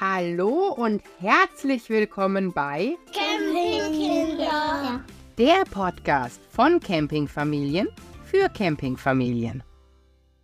Hallo und herzlich willkommen bei Campingkinder. der Podcast von Campingfamilien für Campingfamilien.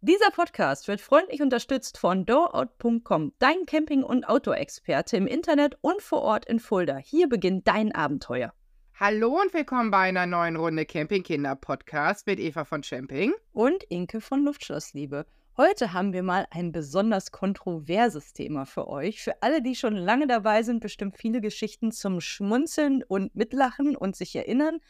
Dieser Podcast wird freundlich unterstützt von doorout.com, dein Camping- und Outdoor-Experte im Internet und vor Ort in Fulda. Hier beginnt dein Abenteuer. Hallo und willkommen bei einer neuen Runde Campingkinder Podcast mit Eva von Camping. Und Inke von Luftschlossliebe. Heute haben wir mal ein besonders kontroverses Thema für euch. Für alle, die schon lange dabei sind, bestimmt viele Geschichten zum Schmunzeln und Mitlachen und sich erinnern.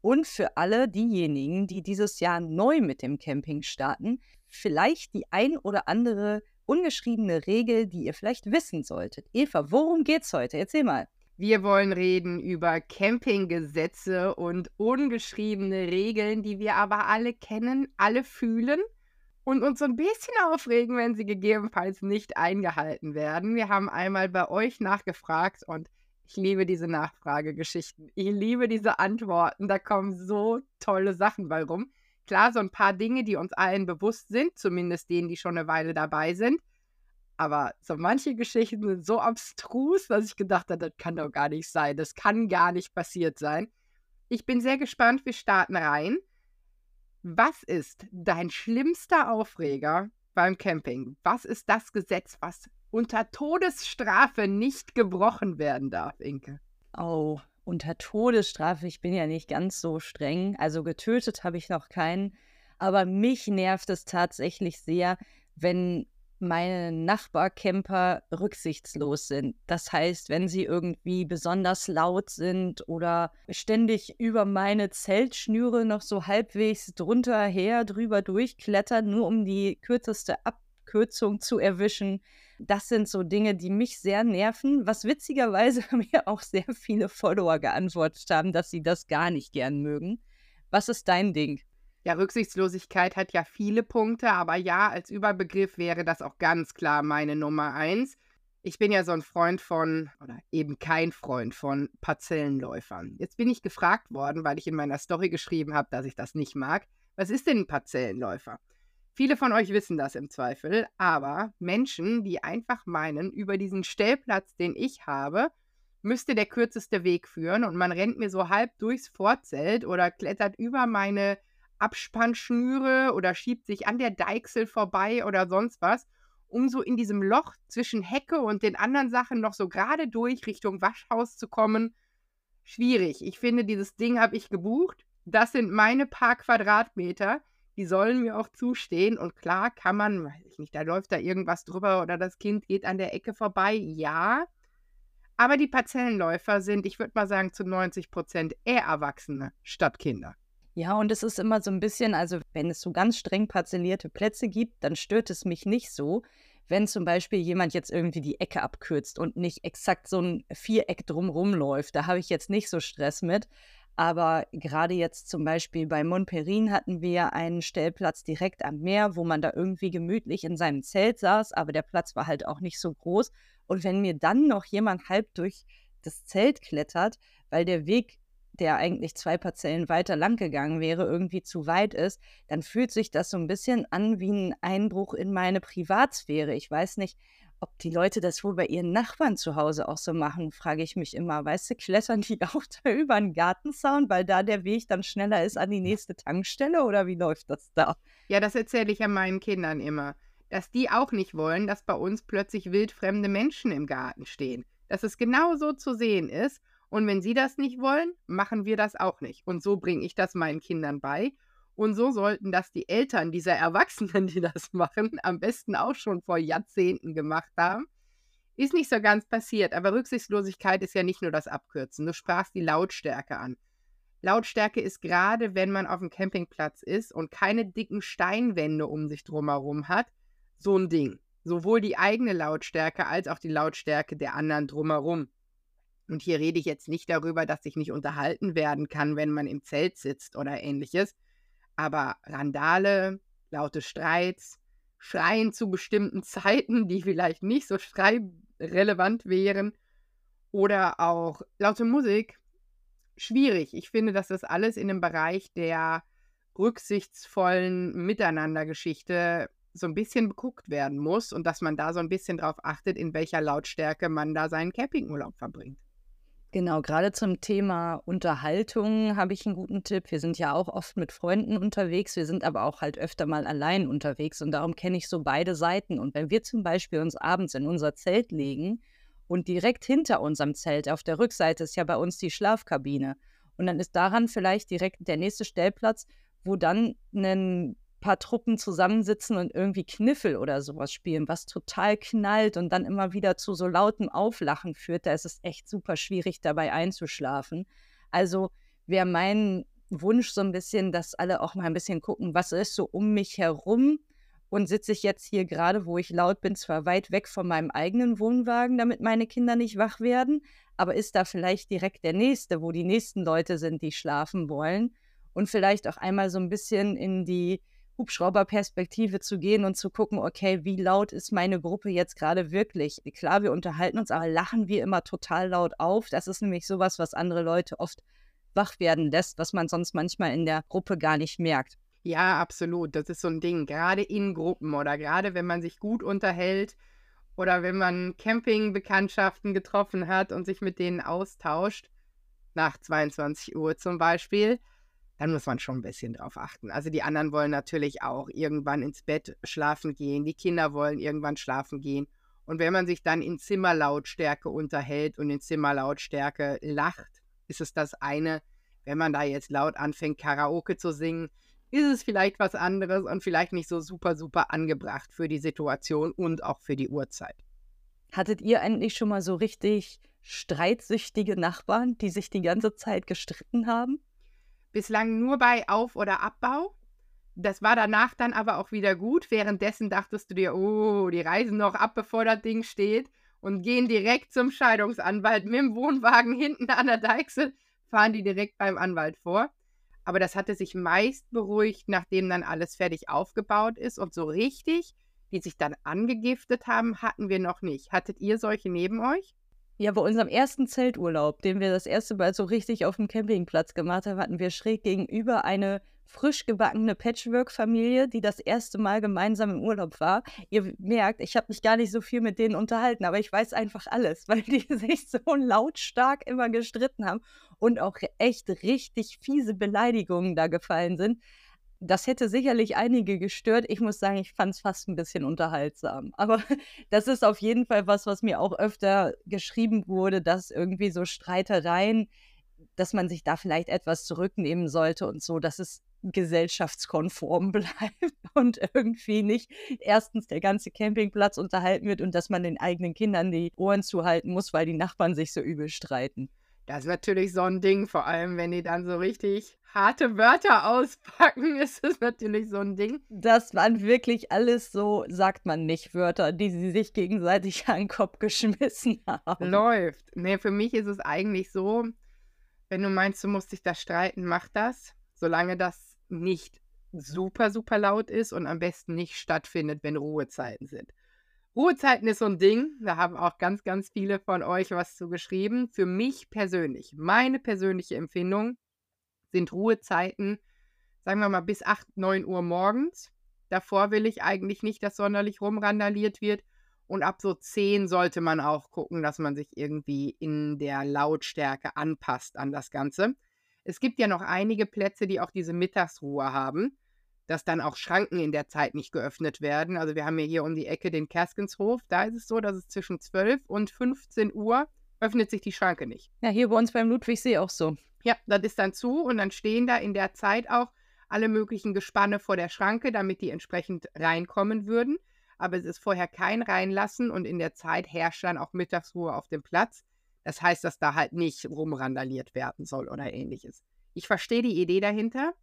Und für alle diejenigen, die dieses Jahr neu mit dem Camping starten, vielleicht die ein oder andere ungeschriebene Regel, die ihr vielleicht wissen solltet. Eva, worum geht's heute? Erzähl mal. Wir wollen reden über Campinggesetze und ungeschriebene Regeln, die wir aber alle kennen, alle fühlen und uns so ein bisschen aufregen, wenn sie gegebenenfalls nicht eingehalten werden. Wir haben einmal bei euch nachgefragt und ich liebe diese Nachfragegeschichten. Ich liebe diese Antworten. Da kommen so tolle Sachen bei rum. Klar, so ein paar Dinge, die uns allen bewusst sind, zumindest denen, die schon eine Weile dabei sind. Aber so manche Geschichten sind so abstrus, dass ich gedacht habe, das kann doch gar nicht sein. Das kann gar nicht passiert sein. Ich bin sehr gespannt. Wir starten rein. Was ist dein schlimmster Aufreger beim Camping? Was ist das Gesetz, was unter Todesstrafe nicht gebrochen werden darf, Inke? Oh, unter Todesstrafe, ich bin ja nicht ganz so streng. Also getötet habe ich noch keinen. Aber mich nervt es tatsächlich sehr, wenn meine Nachbarcamper rücksichtslos sind. Das heißt, wenn sie irgendwie besonders laut sind oder ständig über meine Zeltschnüre noch so halbwegs drunter her drüber durchklettern, nur um die kürzeste Abkürzung zu erwischen. Das sind so Dinge, die mich sehr nerven, was witzigerweise mir auch sehr viele Follower geantwortet haben, dass sie das gar nicht gern mögen. Was ist dein Ding? Ja, Rücksichtslosigkeit hat ja viele Punkte, aber ja, als Überbegriff wäre das auch ganz klar meine Nummer eins. Ich bin ja so ein Freund von, oder eben kein Freund von Parzellenläufern. Jetzt bin ich gefragt worden, weil ich in meiner Story geschrieben habe, dass ich das nicht mag. Was ist denn ein Parzellenläufer? Viele von euch wissen das im Zweifel, aber Menschen, die einfach meinen, über diesen Stellplatz, den ich habe, müsste der kürzeste Weg führen und man rennt mir so halb durchs Vorzelt oder klettert über meine Abspannschnüre oder schiebt sich an der Deichsel vorbei oder sonst was, um so in diesem Loch zwischen Hecke und den anderen Sachen noch so gerade durch Richtung Waschhaus zu kommen. Schwierig. Ich finde, dieses Ding habe ich gebucht. Das sind meine paar Quadratmeter. Die sollen mir auch zustehen. Und klar kann man, weiß ich nicht, da läuft da irgendwas drüber oder das Kind geht an der Ecke vorbei. Ja. Aber die Parzellenläufer sind, ich würde mal sagen, zu 90 Prozent eher Erwachsene statt Kinder. Ja, und es ist immer so ein bisschen, also wenn es so ganz streng parzellierte Plätze gibt, dann stört es mich nicht so. Wenn zum Beispiel jemand jetzt irgendwie die Ecke abkürzt und nicht exakt so ein Viereck drumrum läuft, da habe ich jetzt nicht so Stress mit. Aber gerade jetzt zum Beispiel bei Montperin hatten wir einen Stellplatz direkt am Meer, wo man da irgendwie gemütlich in seinem Zelt saß, aber der Platz war halt auch nicht so groß. Und wenn mir dann noch jemand halb durch das Zelt klettert, weil der Weg der eigentlich zwei Parzellen weiter lang gegangen wäre, irgendwie zu weit ist, dann fühlt sich das so ein bisschen an wie ein Einbruch in meine Privatsphäre. Ich weiß nicht, ob die Leute das wohl bei ihren Nachbarn zu Hause auch so machen, frage ich mich immer. Weißt du, klettern die auch da über einen Gartenzaun, weil da der Weg dann schneller ist an die nächste Tankstelle oder wie läuft das da? Ja, das erzähle ich ja meinen Kindern immer, dass die auch nicht wollen, dass bei uns plötzlich wildfremde Menschen im Garten stehen. Dass es genau so zu sehen ist und wenn sie das nicht wollen, machen wir das auch nicht. Und so bringe ich das meinen Kindern bei. Und so sollten das die Eltern dieser Erwachsenen, die das machen, am besten auch schon vor Jahrzehnten gemacht haben. Ist nicht so ganz passiert, aber Rücksichtslosigkeit ist ja nicht nur das Abkürzen. Du sprachst die Lautstärke an. Lautstärke ist gerade, wenn man auf dem Campingplatz ist und keine dicken Steinwände um sich drumherum hat, so ein Ding. Sowohl die eigene Lautstärke als auch die Lautstärke der anderen drumherum. Und hier rede ich jetzt nicht darüber, dass sich nicht unterhalten werden kann, wenn man im Zelt sitzt oder ähnliches. Aber Randale, laute Streits, Schreien zu bestimmten Zeiten, die vielleicht nicht so schreirelevant wären. Oder auch laute Musik. Schwierig. Ich finde, dass das alles in dem Bereich der rücksichtsvollen Miteinandergeschichte so ein bisschen beguckt werden muss und dass man da so ein bisschen drauf achtet, in welcher Lautstärke man da seinen Campingurlaub verbringt. Genau, gerade zum Thema Unterhaltung habe ich einen guten Tipp. Wir sind ja auch oft mit Freunden unterwegs, wir sind aber auch halt öfter mal allein unterwegs und darum kenne ich so beide Seiten. Und wenn wir zum Beispiel uns abends in unser Zelt legen und direkt hinter unserem Zelt auf der Rückseite ist ja bei uns die Schlafkabine und dann ist daran vielleicht direkt der nächste Stellplatz, wo dann ein paar Truppen zusammensitzen und irgendwie Kniffel oder sowas spielen, was total knallt und dann immer wieder zu so lautem Auflachen führt, da ist es echt super schwierig, dabei einzuschlafen. Also wäre mein Wunsch so ein bisschen, dass alle auch mal ein bisschen gucken, was ist so um mich herum und sitze ich jetzt hier gerade, wo ich laut bin, zwar weit weg von meinem eigenen Wohnwagen, damit meine Kinder nicht wach werden, aber ist da vielleicht direkt der nächste, wo die nächsten Leute sind, die schlafen wollen und vielleicht auch einmal so ein bisschen in die Hubschrauberperspektive zu gehen und zu gucken, okay, wie laut ist meine Gruppe jetzt gerade wirklich? Klar, wir unterhalten uns, aber lachen wir immer total laut auf. Das ist nämlich sowas, was andere Leute oft wach werden lässt, was man sonst manchmal in der Gruppe gar nicht merkt. Ja, absolut. Das ist so ein Ding. Gerade in Gruppen oder gerade wenn man sich gut unterhält oder wenn man Campingbekanntschaften getroffen hat und sich mit denen austauscht, nach 22 Uhr zum Beispiel, dann muss man schon ein bisschen drauf achten. Also die anderen wollen natürlich auch irgendwann ins Bett schlafen gehen, die Kinder wollen irgendwann schlafen gehen. Und wenn man sich dann in Zimmerlautstärke unterhält und in Zimmerlautstärke lacht, ist es das eine. Wenn man da jetzt laut anfängt, Karaoke zu singen, ist es vielleicht was anderes und vielleicht nicht so super, super angebracht für die Situation und auch für die Uhrzeit. Hattet ihr eigentlich schon mal so richtig streitsüchtige Nachbarn, die sich die ganze Zeit gestritten haben? Bislang nur bei Auf- oder Abbau. Das war danach dann aber auch wieder gut. Währenddessen dachtest du dir, oh, die reisen noch ab, bevor das Ding steht und gehen direkt zum Scheidungsanwalt mit dem Wohnwagen hinten an der Deichsel, fahren die direkt beim Anwalt vor. Aber das hatte sich meist beruhigt, nachdem dann alles fertig aufgebaut ist und so richtig, die sich dann angegiftet haben, hatten wir noch nicht. Hattet ihr solche neben euch? Ja, bei unserem ersten Zelturlaub, den wir das erste Mal so richtig auf dem Campingplatz gemacht haben, hatten wir schräg gegenüber eine frisch gebackene Patchwork-Familie, die das erste Mal gemeinsam im Urlaub war. Ihr merkt, ich habe mich gar nicht so viel mit denen unterhalten, aber ich weiß einfach alles, weil die sich so lautstark immer gestritten haben und auch echt richtig fiese Beleidigungen da gefallen sind das hätte sicherlich einige gestört. Ich muss sagen, ich fand es fast ein bisschen unterhaltsam. Aber das ist auf jeden Fall was, was mir auch öfter geschrieben wurde, dass irgendwie so Streitereien, dass man sich da vielleicht etwas zurücknehmen sollte und so, dass es gesellschaftskonform bleibt und irgendwie nicht erstens der ganze Campingplatz unterhalten wird und dass man den eigenen Kindern die Ohren zuhalten muss, weil die Nachbarn sich so übel streiten. Das ist natürlich so ein Ding, vor allem wenn die dann so richtig harte Wörter auspacken, ist es natürlich so ein Ding. Das waren wirklich alles so, sagt man nicht, Wörter, die sie sich gegenseitig an den Kopf geschmissen haben. Läuft. Nee, für mich ist es eigentlich so, wenn du meinst, du musst dich da streiten, mach das, solange das nicht super, super laut ist und am besten nicht stattfindet, wenn Ruhezeiten sind. Ruhezeiten ist so ein Ding, da haben auch ganz, ganz viele von euch was zu geschrieben. Für mich persönlich, meine persönliche Empfindung sind Ruhezeiten, sagen wir mal, bis 8, 9 Uhr morgens. Davor will ich eigentlich nicht, dass sonderlich rumrandaliert wird. Und ab so 10 sollte man auch gucken, dass man sich irgendwie in der Lautstärke anpasst an das Ganze. Es gibt ja noch einige Plätze, die auch diese Mittagsruhe haben dass dann auch Schranken in der Zeit nicht geöffnet werden. Also wir haben ja hier um die Ecke den Kerskenshof. Da ist es so, dass es zwischen 12 und 15 Uhr öffnet sich die Schranke nicht. Ja, hier bei uns beim Ludwigsee auch so. Ja, das ist dann zu und dann stehen da in der Zeit auch alle möglichen Gespanne vor der Schranke, damit die entsprechend reinkommen würden. Aber es ist vorher kein Reinlassen und in der Zeit herrscht dann auch Mittagsruhe auf dem Platz. Das heißt, dass da halt nicht rumrandaliert werden soll oder ähnliches. Ich verstehe die Idee dahinter.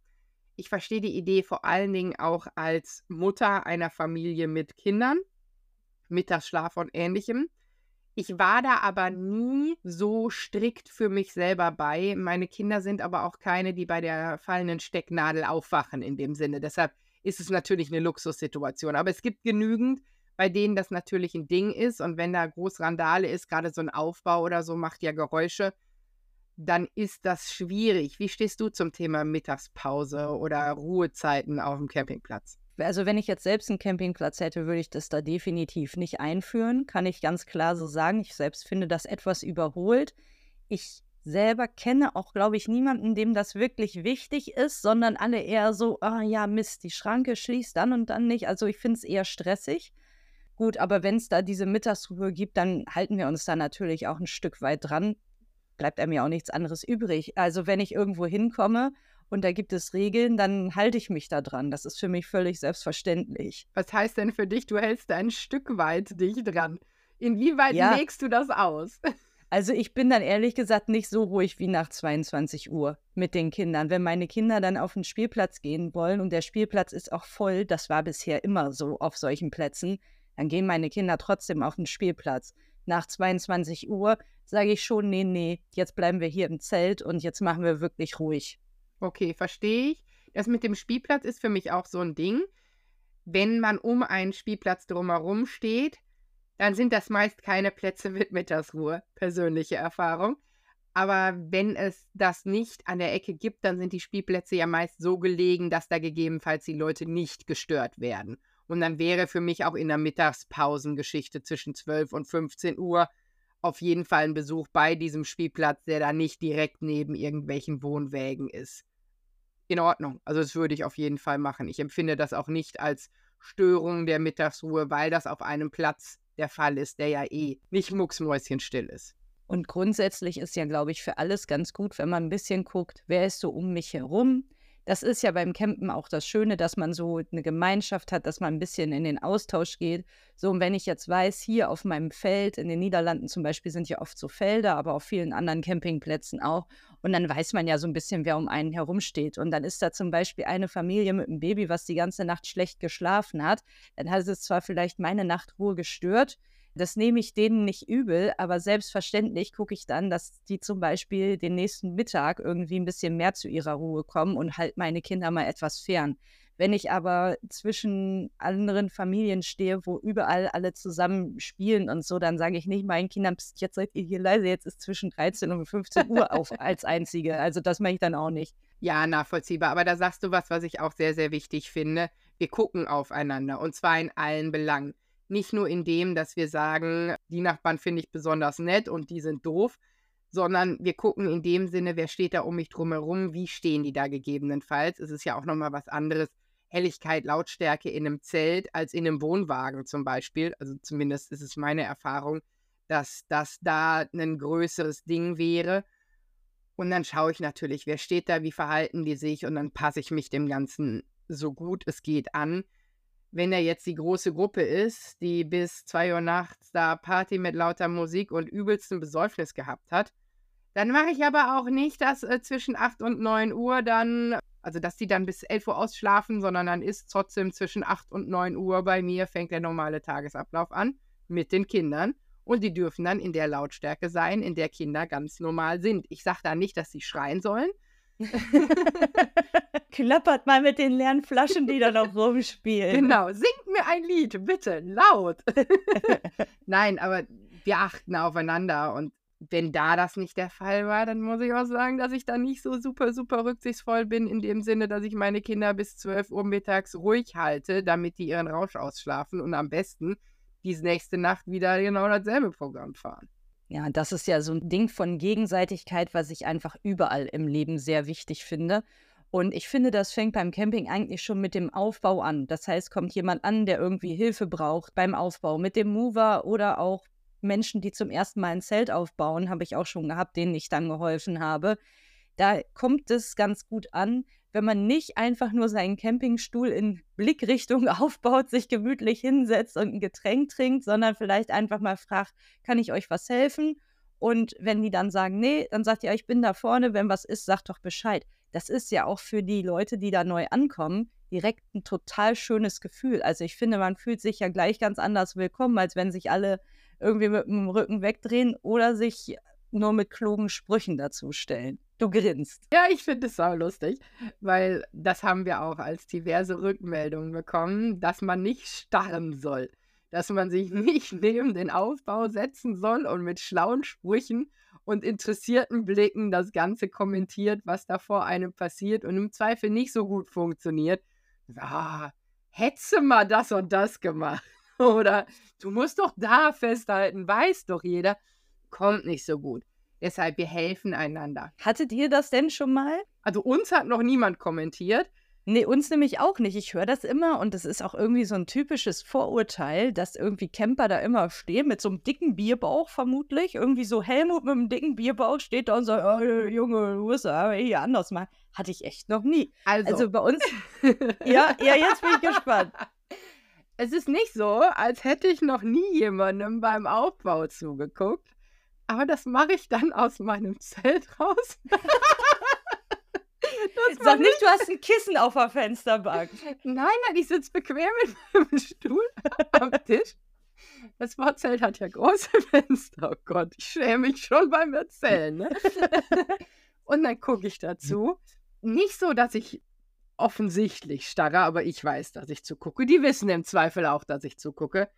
Ich verstehe die Idee vor allen Dingen auch als Mutter einer Familie mit Kindern, Mittagsschlaf und ähnlichem. Ich war da aber nie so strikt für mich selber bei. Meine Kinder sind aber auch keine, die bei der fallenden Stecknadel aufwachen in dem Sinne. Deshalb ist es natürlich eine Luxussituation. Aber es gibt genügend, bei denen das natürlich ein Ding ist. Und wenn da groß Randale ist, gerade so ein Aufbau oder so, macht ja Geräusche dann ist das schwierig. Wie stehst du zum Thema Mittagspause oder Ruhezeiten auf dem Campingplatz? Also wenn ich jetzt selbst einen Campingplatz hätte, würde ich das da definitiv nicht einführen, kann ich ganz klar so sagen. Ich selbst finde das etwas überholt. Ich selber kenne auch, glaube ich, niemanden, dem das wirklich wichtig ist, sondern alle eher so, ah ja, Mist, die Schranke schließt dann und dann nicht. Also ich finde es eher stressig. Gut, aber wenn es da diese Mittagsruhe gibt, dann halten wir uns da natürlich auch ein Stück weit dran. Bleibt einem ja auch nichts anderes übrig. Also wenn ich irgendwo hinkomme und da gibt es Regeln, dann halte ich mich da dran. Das ist für mich völlig selbstverständlich. Was heißt denn für dich, du hältst ein Stück weit dich dran? Inwieweit ja. legst du das aus? Also ich bin dann ehrlich gesagt nicht so ruhig wie nach 22 Uhr mit den Kindern. Wenn meine Kinder dann auf den Spielplatz gehen wollen und der Spielplatz ist auch voll, das war bisher immer so auf solchen Plätzen, dann gehen meine Kinder trotzdem auf den Spielplatz. Nach 22 Uhr sage ich schon, nee, nee, jetzt bleiben wir hier im Zelt und jetzt machen wir wirklich ruhig. Okay, verstehe ich. Das mit dem Spielplatz ist für mich auch so ein Ding. Wenn man um einen Spielplatz drumherum steht, dann sind das meist keine Plätze mit Mittagsruhe, persönliche Erfahrung. Aber wenn es das nicht an der Ecke gibt, dann sind die Spielplätze ja meist so gelegen, dass da gegebenenfalls die Leute nicht gestört werden. Und dann wäre für mich auch in der Mittagspausengeschichte zwischen 12 und 15 Uhr auf jeden Fall ein Besuch bei diesem Spielplatz, der da nicht direkt neben irgendwelchen Wohnwägen ist. In Ordnung. Also das würde ich auf jeden Fall machen. Ich empfinde das auch nicht als Störung der Mittagsruhe, weil das auf einem Platz der Fall ist, der ja eh nicht mucksmäuschenstill ist. Und grundsätzlich ist ja, glaube ich, für alles ganz gut, wenn man ein bisschen guckt, wer ist so um mich herum. Das ist ja beim Campen auch das Schöne, dass man so eine Gemeinschaft hat, dass man ein bisschen in den Austausch geht. So, und wenn ich jetzt weiß, hier auf meinem Feld, in den Niederlanden zum Beispiel sind ja oft so Felder, aber auf vielen anderen Campingplätzen auch. Und dann weiß man ja so ein bisschen, wer um einen herumsteht. Und dann ist da zum Beispiel eine Familie mit einem Baby, was die ganze Nacht schlecht geschlafen hat. Dann hat es zwar vielleicht meine Nachtruhe gestört, das nehme ich denen nicht übel, aber selbstverständlich gucke ich dann, dass die zum Beispiel den nächsten Mittag irgendwie ein bisschen mehr zu ihrer Ruhe kommen und halt meine Kinder mal etwas fern. Wenn ich aber zwischen anderen Familien stehe, wo überall alle zusammen spielen und so, dann sage ich nicht meinen Kindern, jetzt seid ihr hier leise, jetzt ist zwischen 13 und 15 Uhr auf als Einzige. Also das mache ich dann auch nicht. Ja, nachvollziehbar. Aber da sagst du was, was ich auch sehr, sehr wichtig finde. Wir gucken aufeinander und zwar in allen Belangen. Nicht nur in dem, dass wir sagen, die Nachbarn finde ich besonders nett und die sind doof, sondern wir gucken in dem Sinne, wer steht da um mich drumherum, wie stehen die da gegebenenfalls. Es ist ja auch nochmal was anderes, Helligkeit, Lautstärke in einem Zelt als in einem Wohnwagen zum Beispiel. Also zumindest ist es meine Erfahrung, dass das da ein größeres Ding wäre. Und dann schaue ich natürlich, wer steht da, wie verhalten die sich und dann passe ich mich dem Ganzen so gut es geht an wenn er jetzt die große Gruppe ist, die bis 2 Uhr nachts da Party mit lauter Musik und übelsten Besäufnis gehabt hat, dann mache ich aber auch nicht, dass äh, zwischen 8 und 9 Uhr dann, also dass die dann bis 11 Uhr ausschlafen, sondern dann ist trotzdem zwischen 8 und 9 Uhr bei mir fängt der normale Tagesablauf an mit den Kindern. Und die dürfen dann in der Lautstärke sein, in der Kinder ganz normal sind. Ich sage da nicht, dass sie schreien sollen, Klappert mal mit den leeren Flaschen, die da noch rumspielen. Genau, singt mir ein Lied, bitte, laut. Nein, aber wir achten aufeinander und wenn da das nicht der Fall war, dann muss ich auch sagen, dass ich da nicht so super, super rücksichtsvoll bin, in dem Sinne, dass ich meine Kinder bis 12 Uhr mittags ruhig halte, damit die ihren Rausch ausschlafen und am besten diese nächste Nacht wieder genau dasselbe Programm fahren. Ja, das ist ja so ein Ding von Gegenseitigkeit, was ich einfach überall im Leben sehr wichtig finde. Und ich finde, das fängt beim Camping eigentlich schon mit dem Aufbau an. Das heißt, kommt jemand an, der irgendwie Hilfe braucht beim Aufbau mit dem Mover oder auch Menschen, die zum ersten Mal ein Zelt aufbauen, habe ich auch schon gehabt, denen ich dann geholfen habe. Da kommt es ganz gut an, wenn man nicht einfach nur seinen Campingstuhl in Blickrichtung aufbaut, sich gemütlich hinsetzt und ein Getränk trinkt, sondern vielleicht einfach mal fragt, kann ich euch was helfen? Und wenn die dann sagen, nee, dann sagt ihr, ich bin da vorne, wenn was ist, sagt doch Bescheid. Das ist ja auch für die Leute, die da neu ankommen, direkt ein total schönes Gefühl. Also ich finde, man fühlt sich ja gleich ganz anders willkommen, als wenn sich alle irgendwie mit dem Rücken wegdrehen oder sich nur mit klugen Sprüchen dazustellen. Du grinst. Ja, ich finde es auch lustig, weil das haben wir auch als diverse Rückmeldungen bekommen, dass man nicht starren soll, dass man sich nicht neben den Aufbau setzen soll und mit schlauen Sprüchen und interessierten Blicken das Ganze kommentiert, was da vor einem passiert und im Zweifel nicht so gut funktioniert. Ah, hättest mal das und das gemacht. Oder du musst doch da festhalten, weiß doch jeder. Kommt nicht so gut. Deshalb, wir helfen einander. Hattet ihr das denn schon mal? Also uns hat noch niemand kommentiert. Nee, uns nämlich auch nicht. Ich höre das immer und es ist auch irgendwie so ein typisches Vorurteil, dass irgendwie Camper da immer stehen mit so einem dicken Bierbauch vermutlich. Irgendwie so Helmut mit einem dicken Bierbauch steht da und sagt, oh, Junge, du musst aber hier anders machen. Hatte ich echt noch nie. Also, Also bei uns, ja, ja, jetzt bin ich gespannt. es ist nicht so, als hätte ich noch nie jemandem beim Aufbau zugeguckt. Aber das mache ich dann aus meinem Zelt raus. Sag nicht, du hast ein Kissen auf der Fensterbank. Nein, nein, ich sitze bequem in meinem Stuhl am Tisch. Das Sportzelt hat ja große Fenster. Oh Gott, ich schäme mich schon beim Erzählen. Ne? Und dann gucke ich dazu. Nicht so, dass ich offensichtlich starre, aber ich weiß, dass ich zugucke. Die wissen im Zweifel auch, dass ich zugucke.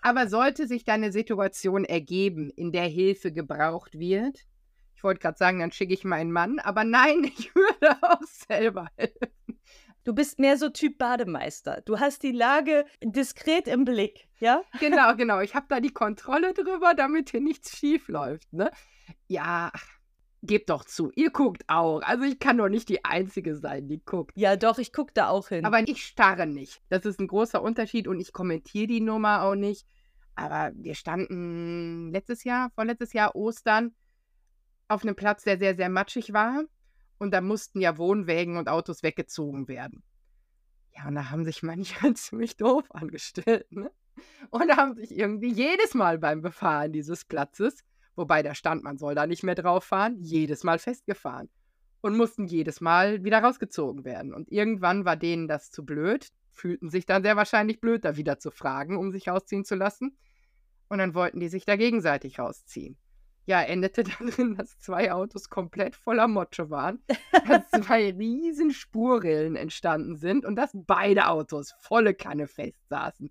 Aber sollte sich da eine Situation ergeben, in der Hilfe gebraucht wird, ich wollte gerade sagen, dann schicke ich meinen Mann, aber nein, ich würde auch selber helfen. Du bist mehr so Typ Bademeister. Du hast die Lage diskret im Blick, ja? Genau, genau. Ich habe da die Kontrolle drüber, damit hier nichts schief läuft. Ne? Ja, ach, gebt doch zu, ihr guckt auch. Also ich kann doch nicht die Einzige sein, die guckt. Ja, doch, ich gucke da auch hin. Aber ich starre nicht. Das ist ein großer Unterschied und ich kommentiere die Nummer auch nicht. Aber wir standen letztes Jahr, vorletztes Jahr Ostern, auf einem Platz, der sehr, sehr matschig war. Und da mussten ja Wohnwägen und Autos weggezogen werden. Ja, und da haben sich manche ziemlich doof angestellt. Ne? Und haben sich irgendwie jedes Mal beim Befahren dieses Platzes, wobei da stand, man soll da nicht mehr drauf fahren, jedes Mal festgefahren. Und mussten jedes Mal wieder rausgezogen werden. Und irgendwann war denen das zu blöd, fühlten sich dann sehr wahrscheinlich blöd, da wieder zu fragen, um sich rausziehen zu lassen. Und dann wollten die sich da gegenseitig rausziehen ja, endete darin, dass zwei Autos komplett voller Motsche waren, dass zwei riesen Spurrillen entstanden sind und dass beide Autos volle Kanne fest saßen.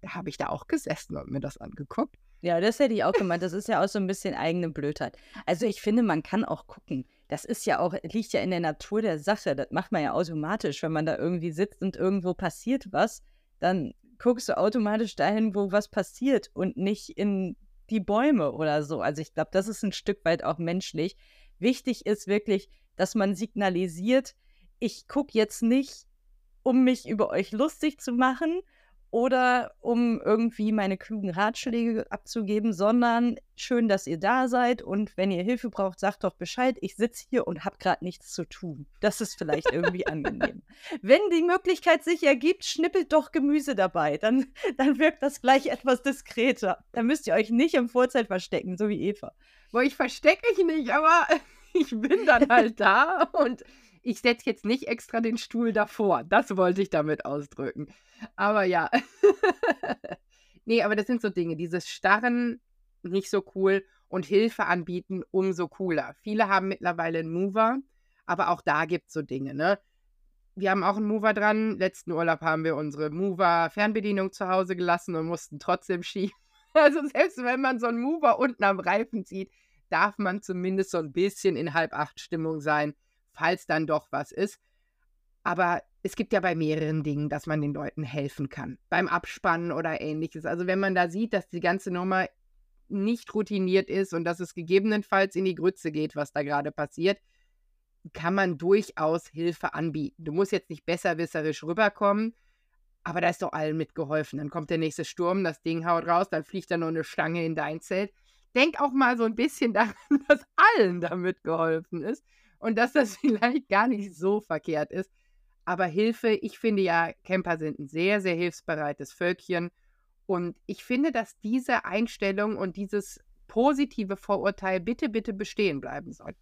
Da habe ich da auch gesessen und mir das angeguckt. Ja, das hätte ich auch gemeint. Das ist ja auch so ein bisschen eigene Blödheit. Also ich finde, man kann auch gucken. Das ist ja auch, liegt ja in der Natur der Sache. Das macht man ja automatisch. Wenn man da irgendwie sitzt und irgendwo passiert was, dann guckst du automatisch dahin, wo was passiert und nicht in die Bäume oder so. Also ich glaube, das ist ein Stück weit auch menschlich. Wichtig ist wirklich, dass man signalisiert, ich gucke jetzt nicht, um mich über euch lustig zu machen oder um irgendwie meine klugen Ratschläge abzugeben, sondern schön, dass ihr da seid und wenn ihr Hilfe braucht, sagt doch Bescheid. Ich sitze hier und habe gerade nichts zu tun. Das ist vielleicht irgendwie angenehm. Wenn die Möglichkeit sich ergibt, schnippelt doch Gemüse dabei. Dann, dann wirkt das gleich etwas diskreter. Dann müsst ihr euch nicht im Vorzelt verstecken, so wie Eva. Wo ich verstecke mich nicht, aber ich bin dann halt da und ich setze jetzt nicht extra den Stuhl davor. Das wollte ich damit ausdrücken. Aber ja. nee, aber das sind so Dinge. Dieses Starren, nicht so cool. Und Hilfe anbieten, umso cooler. Viele haben mittlerweile einen Mover, aber auch da gibt es so Dinge, ne? Wir haben auch einen Mover dran. Letzten Urlaub haben wir unsere Mover-Fernbedienung zu Hause gelassen und mussten trotzdem schieben. Also selbst wenn man so einen Mover unten am Reifen zieht, darf man zumindest so ein bisschen in Halb-Acht-Stimmung sein, falls dann doch was ist. Aber es gibt ja bei mehreren Dingen, dass man den Leuten helfen kann. Beim Abspannen oder ähnliches. Also wenn man da sieht, dass die ganze Nummer nicht routiniert ist und dass es gegebenenfalls in die Grütze geht, was da gerade passiert, kann man durchaus Hilfe anbieten. Du musst jetzt nicht besserwisserisch rüberkommen, aber da ist doch allen mitgeholfen. Dann kommt der nächste Sturm, das Ding haut raus, dann fliegt da noch eine Schlange in dein Zelt. Denk auch mal so ein bisschen daran, dass allen damit geholfen ist und dass das vielleicht gar nicht so verkehrt ist. Aber Hilfe, ich finde ja, Camper sind ein sehr, sehr hilfsbereites Völkchen. Und ich finde, dass diese Einstellung und dieses positive Vorurteil bitte, bitte bestehen bleiben soll.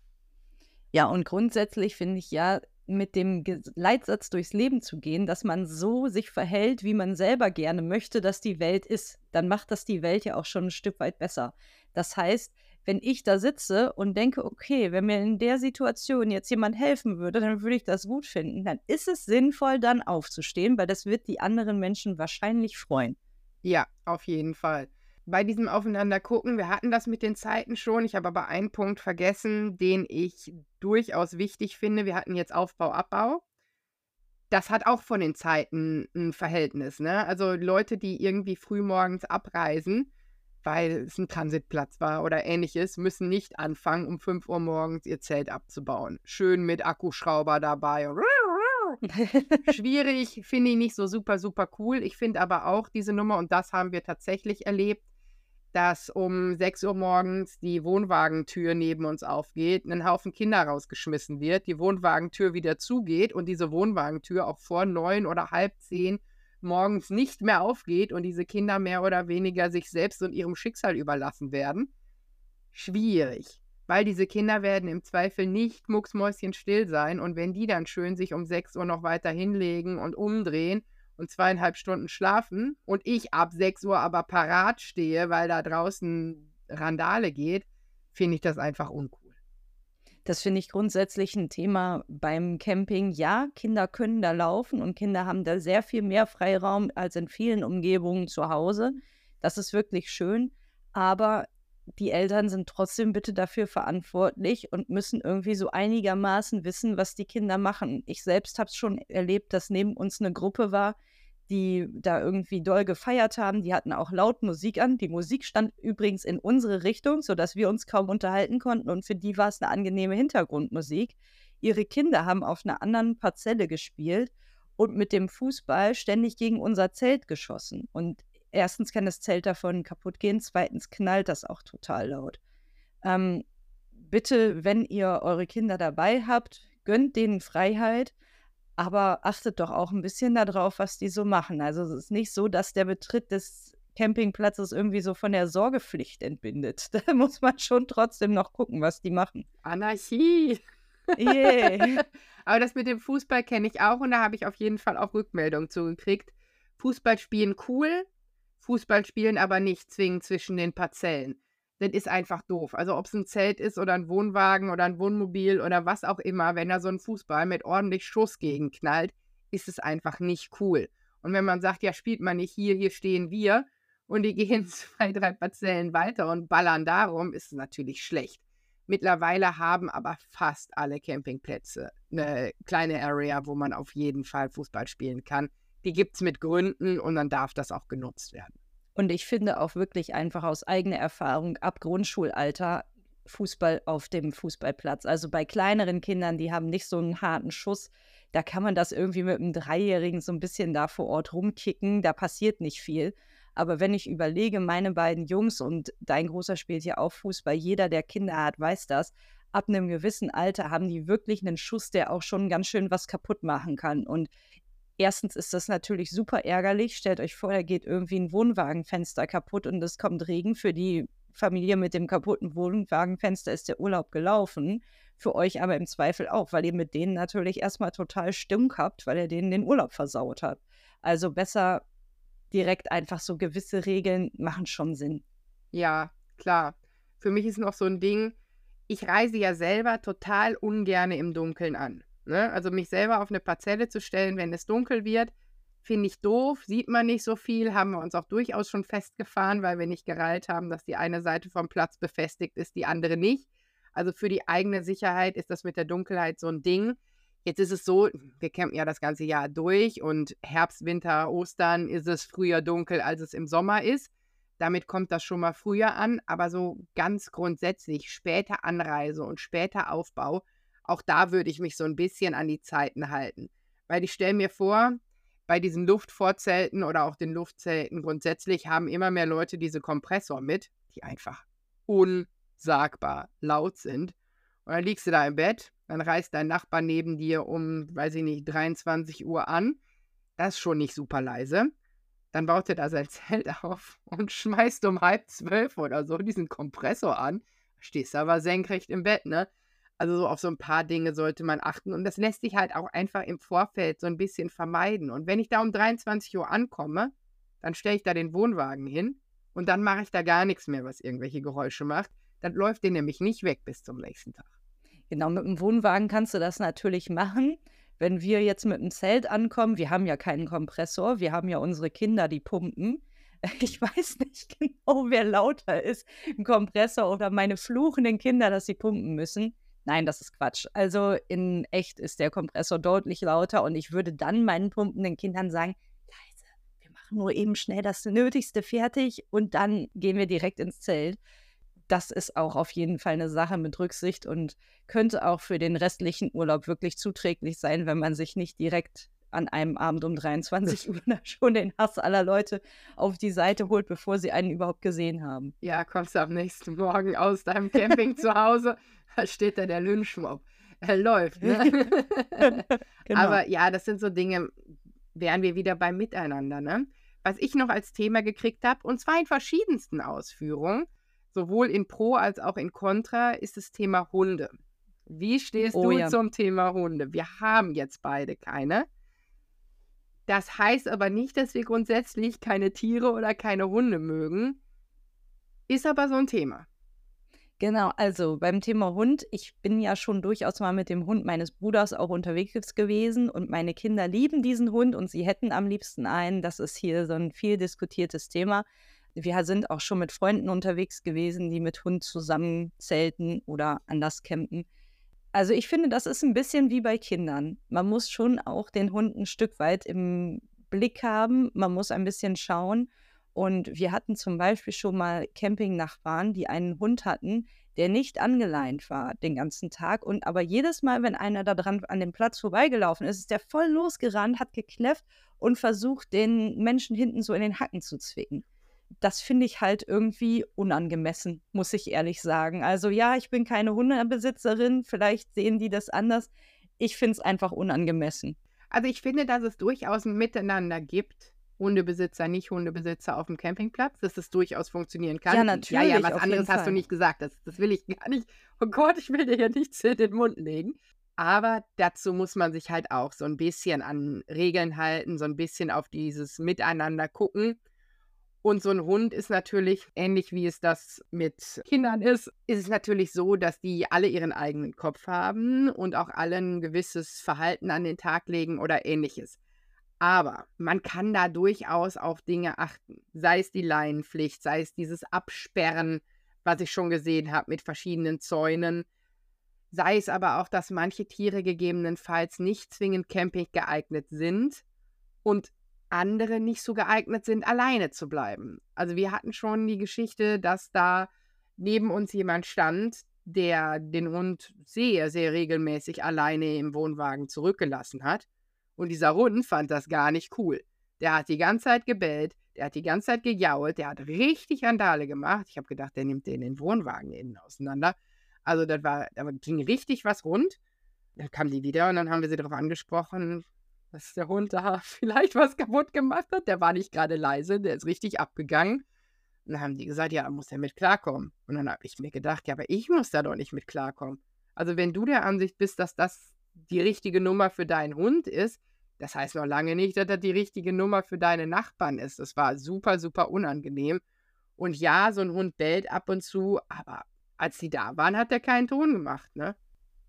Ja, und grundsätzlich finde ich ja, mit dem Leitsatz durchs Leben zu gehen, dass man so sich verhält, wie man selber gerne möchte, dass die Welt ist, dann macht das die Welt ja auch schon ein Stück weit besser. Das heißt, wenn ich da sitze und denke, okay, wenn mir in der Situation jetzt jemand helfen würde, dann würde ich das gut finden, dann ist es sinnvoll, dann aufzustehen, weil das wird die anderen Menschen wahrscheinlich freuen. Ja, auf jeden Fall. Bei diesem Aufeinander gucken, wir hatten das mit den Zeiten schon. Ich habe aber einen Punkt vergessen, den ich durchaus wichtig finde. Wir hatten jetzt Aufbau, Abbau. das hat auch von den Zeiten ein Verhältnis, ne? Also Leute, die irgendwie frühmorgens abreisen, weil es ein Transitplatz war oder ähnliches, müssen nicht anfangen, um 5 Uhr morgens ihr Zelt abzubauen. Schön mit Akkuschrauber dabei. Schwierig, finde ich nicht so super, super cool. Ich finde aber auch diese Nummer, und das haben wir tatsächlich erlebt, dass um 6 Uhr morgens die Wohnwagentür neben uns aufgeht, ein Haufen Kinder rausgeschmissen wird, die Wohnwagentür wieder zugeht und diese Wohnwagentür auch vor neun oder halb zehn morgens nicht mehr aufgeht und diese Kinder mehr oder weniger sich selbst und ihrem Schicksal überlassen werden. Schwierig, weil diese Kinder werden im Zweifel nicht mucksmäuschenstill sein und wenn die dann schön sich um 6 Uhr noch weiter hinlegen und umdrehen und zweieinhalb Stunden schlafen und ich ab 6 Uhr aber parat stehe, weil da draußen Randale geht, finde ich das einfach uncool. Das finde ich grundsätzlich ein Thema beim Camping. Ja, Kinder können da laufen und Kinder haben da sehr viel mehr Freiraum als in vielen Umgebungen zu Hause. Das ist wirklich schön. Aber die Eltern sind trotzdem bitte dafür verantwortlich und müssen irgendwie so einigermaßen wissen, was die Kinder machen. Ich selbst habe es schon erlebt, dass neben uns eine Gruppe war, die da irgendwie doll gefeiert haben. Die hatten auch laut Musik an. Die Musik stand übrigens in unsere Richtung, sodass wir uns kaum unterhalten konnten und für die war es eine angenehme Hintergrundmusik. Ihre Kinder haben auf einer anderen Parzelle gespielt und mit dem Fußball ständig gegen unser Zelt geschossen. Und erstens kann das Zelt davon kaputt gehen, zweitens knallt das auch total laut. Ähm, bitte, wenn ihr eure Kinder dabei habt, gönnt denen Freiheit aber achtet doch auch ein bisschen darauf, was die so machen. Also es ist nicht so, dass der Betritt des Campingplatzes irgendwie so von der Sorgepflicht entbindet. Da muss man schon trotzdem noch gucken, was die machen. Anarchie. Yeah. Aber das mit dem Fußball kenne ich auch und da habe ich auf jeden Fall auch Rückmeldungen zugekriegt. Fußball spielen cool, Fußball spielen aber nicht zwingend zwischen den Parzellen das ist einfach doof. Also ob es ein Zelt ist oder ein Wohnwagen oder ein Wohnmobil oder was auch immer, wenn da so ein Fußball mit ordentlich Schuss gegen knallt, ist es einfach nicht cool. Und wenn man sagt, ja, spielt man nicht hier, hier stehen wir und die gehen zwei, drei Parzellen weiter und ballern darum, ist es natürlich schlecht. Mittlerweile haben aber fast alle Campingplätze eine kleine Area, wo man auf jeden Fall Fußball spielen kann. Die gibt es mit Gründen und dann darf das auch genutzt werden. Und ich finde auch wirklich einfach aus eigener Erfahrung ab Grundschulalter Fußball auf dem Fußballplatz. Also bei kleineren Kindern, die haben nicht so einen harten Schuss. Da kann man das irgendwie mit einem Dreijährigen so ein bisschen da vor Ort rumkicken. Da passiert nicht viel. Aber wenn ich überlege, meine beiden Jungs und dein Großer spielt ja auch Fußball, jeder, der Kinder hat, weiß das. Ab einem gewissen Alter haben die wirklich einen Schuss, der auch schon ganz schön was kaputt machen kann. Und Erstens ist das natürlich super ärgerlich. Stellt euch vor, da geht irgendwie ein Wohnwagenfenster kaputt und es kommt Regen. Für die Familie mit dem kaputten Wohnwagenfenster ist der Urlaub gelaufen. Für euch aber im Zweifel auch, weil ihr mit denen natürlich erstmal total Stunk habt, weil er denen den Urlaub versaut hat. Also besser direkt einfach so gewisse Regeln machen schon Sinn. Ja, klar. Für mich ist noch so ein Ding, ich reise ja selber total ungerne im Dunkeln an. Ne? Also mich selber auf eine Parzelle zu stellen, wenn es dunkel wird, finde ich doof, sieht man nicht so viel, haben wir uns auch durchaus schon festgefahren, weil wir nicht gereilt haben, dass die eine Seite vom Platz befestigt ist, die andere nicht. Also für die eigene Sicherheit ist das mit der Dunkelheit so ein Ding. Jetzt ist es so, wir campen ja das ganze Jahr durch und Herbst, Winter, Ostern ist es früher dunkel, als es im Sommer ist. Damit kommt das schon mal früher an, aber so ganz grundsätzlich später Anreise und später Aufbau auch da würde ich mich so ein bisschen an die Zeiten halten. Weil ich stelle mir vor, bei diesen Luftvorzelten oder auch den Luftzelten grundsätzlich haben immer mehr Leute diese Kompressor mit, die einfach unsagbar laut sind. Und dann liegst du da im Bett, dann reißt dein Nachbar neben dir um, weiß ich nicht, 23 Uhr an. Das ist schon nicht super leise. Dann baut er da sein Zelt auf und schmeißt um halb zwölf oder so diesen Kompressor an. Stehst aber senkrecht im Bett, ne? Also so auf so ein paar Dinge sollte man achten. Und das lässt sich halt auch einfach im Vorfeld so ein bisschen vermeiden. Und wenn ich da um 23 Uhr ankomme, dann stelle ich da den Wohnwagen hin und dann mache ich da gar nichts mehr, was irgendwelche Geräusche macht. Dann läuft der nämlich nicht weg bis zum nächsten Tag. Genau, mit dem Wohnwagen kannst du das natürlich machen. Wenn wir jetzt mit dem Zelt ankommen, wir haben ja keinen Kompressor, wir haben ja unsere Kinder, die pumpen. Ich weiß nicht genau, wer lauter ist, ein Kompressor oder meine fluchenden Kinder, dass sie pumpen müssen Nein, das ist Quatsch. Also in echt ist der Kompressor deutlich lauter und ich würde dann meinen pumpenden Kindern sagen, leise, wir machen nur eben schnell das Nötigste fertig und dann gehen wir direkt ins Zelt. Das ist auch auf jeden Fall eine Sache mit Rücksicht und könnte auch für den restlichen Urlaub wirklich zuträglich sein, wenn man sich nicht direkt an einem Abend um 23 Uhr schon den Hass aller Leute auf die Seite holt, bevor sie einen überhaupt gesehen haben. Ja, kommst du am nächsten Morgen aus deinem Camping zu Hause, da steht da der Lynchmob. Er läuft, ne? genau. Aber ja, das sind so Dinge, wären wir wieder beim Miteinander, ne? Was ich noch als Thema gekriegt habe, und zwar in verschiedensten Ausführungen, sowohl in Pro als auch in Contra, ist das Thema Hunde. Wie stehst oh, du ja. zum Thema Hunde? Wir haben jetzt beide keine. Das heißt aber nicht, dass wir grundsätzlich keine Tiere oder keine Hunde mögen. Ist aber so ein Thema. Genau, also beim Thema Hund, ich bin ja schon durchaus mal mit dem Hund meines Bruders auch unterwegs gewesen und meine Kinder lieben diesen Hund und sie hätten am liebsten einen. Das ist hier so ein viel diskutiertes Thema. Wir sind auch schon mit Freunden unterwegs gewesen, die mit Hund zusammen zelten oder anders campen. Also ich finde, das ist ein bisschen wie bei Kindern. Man muss schon auch den Hund ein Stück weit im Blick haben. Man muss ein bisschen schauen. Und wir hatten zum Beispiel schon mal Campingnachbarn, die einen Hund hatten, der nicht angeleint war den ganzen Tag. Und aber jedes Mal, wenn einer da dran an dem Platz vorbeigelaufen ist, ist der voll losgerannt, hat gekläfft und versucht, den Menschen hinten so in den Hacken zu zwicken das finde ich halt irgendwie unangemessen, muss ich ehrlich sagen. Also ja, ich bin keine Hundebesitzerin, vielleicht sehen die das anders. Ich finde es einfach unangemessen. Also ich finde, dass es durchaus ein Miteinander gibt. Hundebesitzer, nicht Hundebesitzer auf dem Campingplatz, dass es durchaus funktionieren kann. Ja, natürlich. Ja, ja, was anderes hast du nicht gesagt. Das, das will ich gar nicht. Oh Gott, ich will dir ja nichts in den Mund legen. Aber dazu muss man sich halt auch so ein bisschen an Regeln halten, so ein bisschen auf dieses Miteinander gucken. Und so ein Hund ist natürlich, ähnlich wie es das mit Kindern ist, ist es natürlich so, dass die alle ihren eigenen Kopf haben und auch alle ein gewisses Verhalten an den Tag legen oder ähnliches. Aber man kann da durchaus auf Dinge achten. Sei es die Leinenpflicht, sei es dieses Absperren, was ich schon gesehen habe mit verschiedenen Zäunen. Sei es aber auch, dass manche Tiere gegebenenfalls nicht zwingend camping geeignet sind und andere nicht so geeignet sind, alleine zu bleiben. Also wir hatten schon die Geschichte, dass da neben uns jemand stand, der den Hund sehr, sehr regelmäßig alleine im Wohnwagen zurückgelassen hat. Und dieser Hund fand das gar nicht cool. Der hat die ganze Zeit gebellt, der hat die ganze Zeit gejault, der hat richtig Randale gemacht. Ich habe gedacht, der nimmt den, den Wohnwagen innen auseinander. Also das war, da ging richtig was rund. Dann kam die wieder und dann haben wir sie darauf angesprochen, dass der Hund da vielleicht was kaputt gemacht hat. Der war nicht gerade leise, der ist richtig abgegangen. Und dann haben die gesagt, ja, muss er mit klarkommen. Und dann habe ich mir gedacht, ja, aber ich muss da doch nicht mit klarkommen. Also wenn du der Ansicht bist, dass das die richtige Nummer für deinen Hund ist, das heißt noch lange nicht, dass das die richtige Nummer für deine Nachbarn ist. Das war super, super unangenehm. Und ja, so ein Hund bellt ab und zu, aber als sie da waren, hat er keinen Ton gemacht, ne?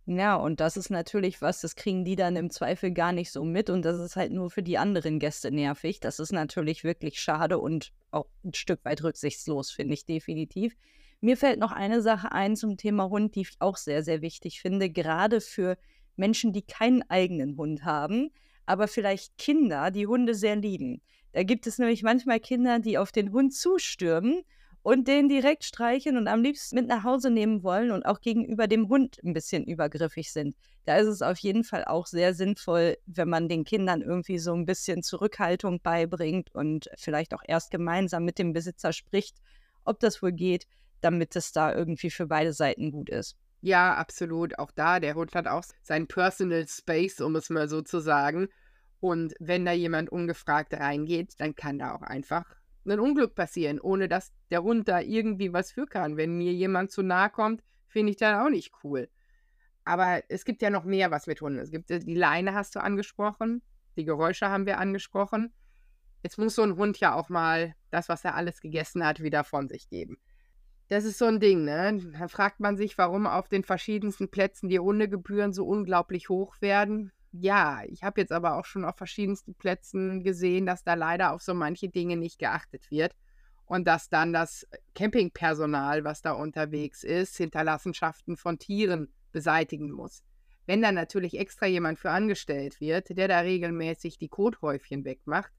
Ja, und das ist natürlich was, das kriegen die dann im Zweifel gar nicht so mit und das ist halt nur für die anderen Gäste nervig. Das ist natürlich wirklich schade und auch ein Stück weit rücksichtslos, finde ich definitiv. Mir fällt noch eine Sache ein zum Thema Hund, die ich auch sehr, sehr wichtig finde, gerade für Menschen, die keinen eigenen Hund haben, aber vielleicht Kinder, die Hunde sehr lieben. Da gibt es nämlich manchmal Kinder, die auf den Hund zustürmen und den direkt streicheln und am liebsten mit nach Hause nehmen wollen und auch gegenüber dem Hund ein bisschen übergriffig sind. Da ist es auf jeden Fall auch sehr sinnvoll, wenn man den Kindern irgendwie so ein bisschen Zurückhaltung beibringt und vielleicht auch erst gemeinsam mit dem Besitzer spricht, ob das wohl geht, damit es da irgendwie für beide Seiten gut ist. Ja, absolut. Auch da, der Hund hat auch sein Personal Space, um es mal so zu sagen. Und wenn da jemand ungefragt reingeht, dann kann da auch einfach ein Unglück passieren, ohne dass der Hund da irgendwie was für kann. Wenn mir jemand zu nahe kommt, finde ich das auch nicht cool. Aber es gibt ja noch mehr, was mit Hunden. Es gibt die Leine, hast du angesprochen. Die Geräusche haben wir angesprochen. Jetzt muss so ein Hund ja auch mal das, was er alles gegessen hat, wieder von sich geben. Das ist so ein Ding, ne? Da fragt man sich, warum auf den verschiedensten Plätzen die Hundegebühren so unglaublich hoch werden. Ja, ich habe jetzt aber auch schon auf verschiedensten Plätzen gesehen, dass da leider auf so manche Dinge nicht geachtet wird und dass dann das Campingpersonal, was da unterwegs ist, Hinterlassenschaften von Tieren beseitigen muss. Wenn dann natürlich extra jemand für angestellt wird, der da regelmäßig die Kothäufchen wegmacht,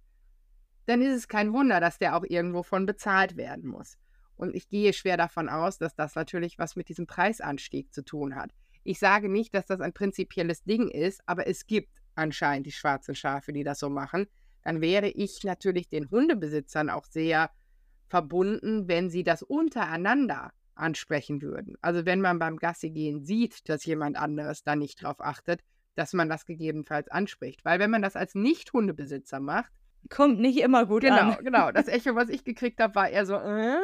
dann ist es kein Wunder, dass der auch irgendwo von bezahlt werden muss. Und ich gehe schwer davon aus, dass das natürlich was mit diesem Preisanstieg zu tun hat. Ich sage nicht, dass das ein prinzipielles Ding ist, aber es gibt anscheinend die schwarzen Schafe, die das so machen. Dann wäre ich natürlich den Hundebesitzern auch sehr verbunden, wenn sie das untereinander ansprechen würden. Also wenn man beim Gassi gehen sieht, dass jemand anderes da nicht drauf achtet, dass man das gegebenenfalls anspricht. Weil wenn man das als Nicht-Hundebesitzer macht, kommt nicht immer gut genau, an. Genau, genau. Das Echo, was ich gekriegt habe, war eher so, äh?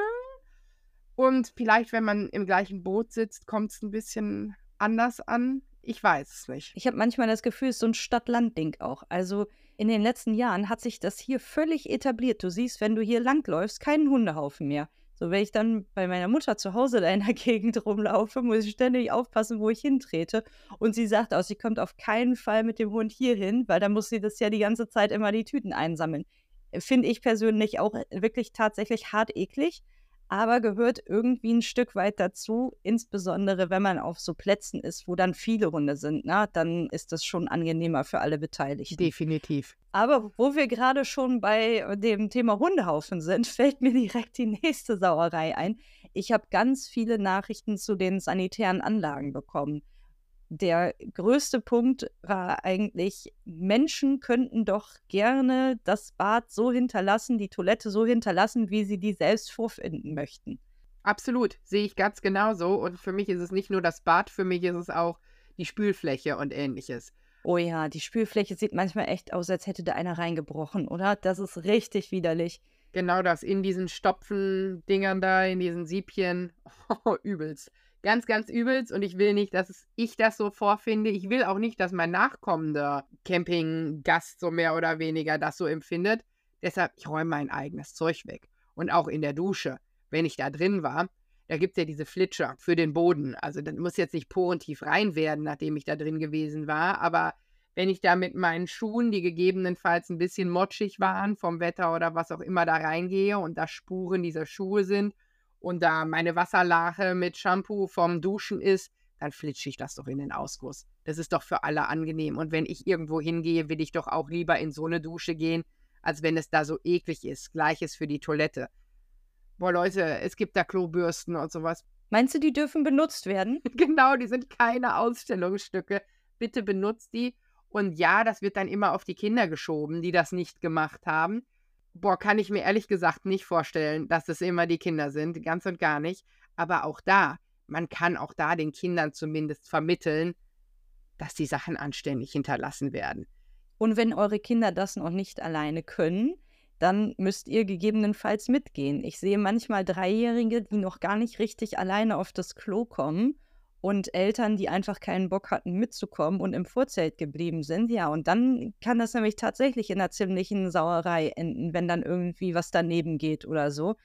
und vielleicht, wenn man im gleichen Boot sitzt, kommt es ein bisschen anders an. Ich weiß es nicht. Ich habe manchmal das Gefühl, es ist so ein Stadt-Land-Ding auch. Also in den letzten Jahren hat sich das hier völlig etabliert. Du siehst, wenn du hier langläufst, keinen Hundehaufen mehr. So, wenn ich dann bei meiner Mutter zu Hause da in der Gegend rumlaufe, muss ich ständig aufpassen, wo ich hintrete. Und sie sagt auch, sie kommt auf keinen Fall mit dem Hund hier hin, weil dann muss sie das ja die ganze Zeit immer die Tüten einsammeln. Finde ich persönlich auch wirklich tatsächlich hart eklig aber gehört irgendwie ein Stück weit dazu, insbesondere wenn man auf so Plätzen ist, wo dann viele Hunde sind, na, ne? dann ist das schon angenehmer für alle Beteiligten. Definitiv. Aber wo wir gerade schon bei dem Thema Hundehaufen sind, fällt mir direkt die nächste Sauerei ein. Ich habe ganz viele Nachrichten zu den sanitären Anlagen bekommen der größte Punkt war eigentlich, Menschen könnten doch gerne das Bad so hinterlassen, die Toilette so hinterlassen, wie sie die selbst vorfinden möchten. Absolut, sehe ich ganz genauso. Und für mich ist es nicht nur das Bad, für mich ist es auch die Spülfläche und ähnliches. Oh ja, die Spülfläche sieht manchmal echt aus, als hätte da einer reingebrochen, oder? Das ist richtig widerlich. Genau das, in diesen Stopfen-Dingern da, in diesen Siebchen. Oh, übelst. Ganz, ganz übelst und ich will nicht, dass ich das so vorfinde. Ich will auch nicht, dass mein nachkommender Campinggast so mehr oder weniger das so empfindet. Deshalb, ich räume mein eigenes Zeug weg. Und auch in der Dusche, wenn ich da drin war, da gibt es ja diese Flitscher für den Boden. Also das muss jetzt nicht porentief rein werden, nachdem ich da drin gewesen war. Aber wenn ich da mit meinen Schuhen, die gegebenenfalls ein bisschen motschig waren vom Wetter oder was auch immer, da reingehe und da Spuren dieser Schuhe sind und da meine Wasserlache mit Shampoo vom Duschen ist, dann flitsche ich das doch in den Ausguss. Das ist doch für alle angenehm. Und wenn ich irgendwo hingehe, will ich doch auch lieber in so eine Dusche gehen, als wenn es da so eklig ist. Gleiches für die Toilette. Boah, Leute, es gibt da Klobürsten und sowas. Meinst du, die dürfen benutzt werden? genau, die sind keine Ausstellungsstücke. Bitte benutzt die. Und ja, das wird dann immer auf die Kinder geschoben, die das nicht gemacht haben. Boah, kann ich mir ehrlich gesagt nicht vorstellen, dass es immer die Kinder sind, ganz und gar nicht. Aber auch da, man kann auch da den Kindern zumindest vermitteln, dass die Sachen anständig hinterlassen werden. Und wenn eure Kinder das noch nicht alleine können, dann müsst ihr gegebenenfalls mitgehen. Ich sehe manchmal Dreijährige, die noch gar nicht richtig alleine auf das Klo kommen und Eltern, die einfach keinen Bock hatten mitzukommen und im Vorzelt geblieben sind. Ja, und dann kann das nämlich tatsächlich in einer ziemlichen Sauerei enden, wenn dann irgendwie was daneben geht oder so.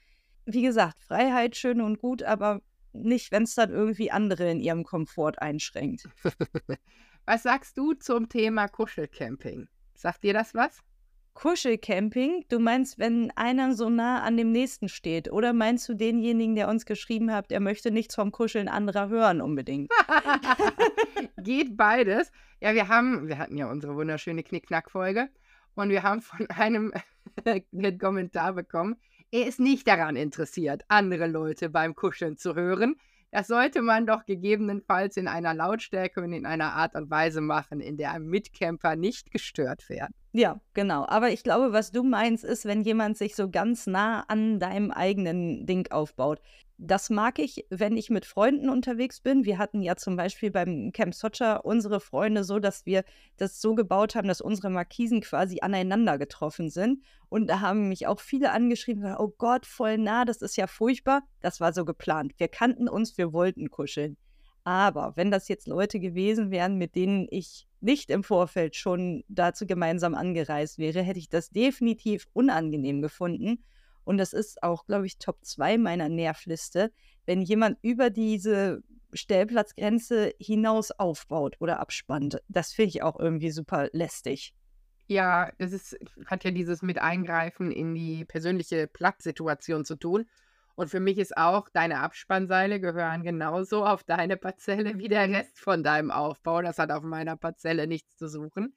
Wie gesagt, Freiheit schön und gut, aber nicht, wenn es dann irgendwie andere in ihrem Komfort einschränkt. was sagst du zum Thema Kuschelcamping? Sagt dir das was? Kuschelcamping? Du meinst, wenn einer so nah an dem nächsten steht? Oder meinst du denjenigen, der uns geschrieben hat, er möchte nichts vom Kuscheln anderer hören unbedingt? Geht beides. Ja, wir haben, wir hatten ja unsere wunderschöne Knickknack-Folge und wir haben von einem einen Kommentar bekommen, er ist nicht daran interessiert, andere Leute beim Kuscheln zu hören. Das sollte man doch gegebenenfalls in einer Lautstärke und in einer Art und Weise machen, in der Mitcamper nicht gestört werden. Ja, genau. Aber ich glaube, was du meinst, ist, wenn jemand sich so ganz nah an deinem eigenen Ding aufbaut. Das mag ich, wenn ich mit Freunden unterwegs bin. Wir hatten ja zum Beispiel beim Camp Socha unsere Freunde so, dass wir das so gebaut haben, dass unsere Markisen quasi aneinander getroffen sind. Und da haben mich auch viele angeschrieben, oh Gott, voll nah, das ist ja furchtbar. Das war so geplant. Wir kannten uns, wir wollten kuscheln. Aber wenn das jetzt Leute gewesen wären, mit denen ich nicht im Vorfeld schon dazu gemeinsam angereist wäre, hätte ich das definitiv unangenehm gefunden. Und das ist auch, glaube ich, Top 2 meiner Nervliste, wenn jemand über diese Stellplatzgrenze hinaus aufbaut oder abspannt. Das finde ich auch irgendwie super lästig. Ja, das ist, hat ja dieses mit Eingreifen in die persönliche Platzsituation zu tun. Und für mich ist auch, deine Abspannseile gehören genauso auf deine Parzelle wie der Rest von deinem Aufbau. Das hat auf meiner Parzelle nichts zu suchen.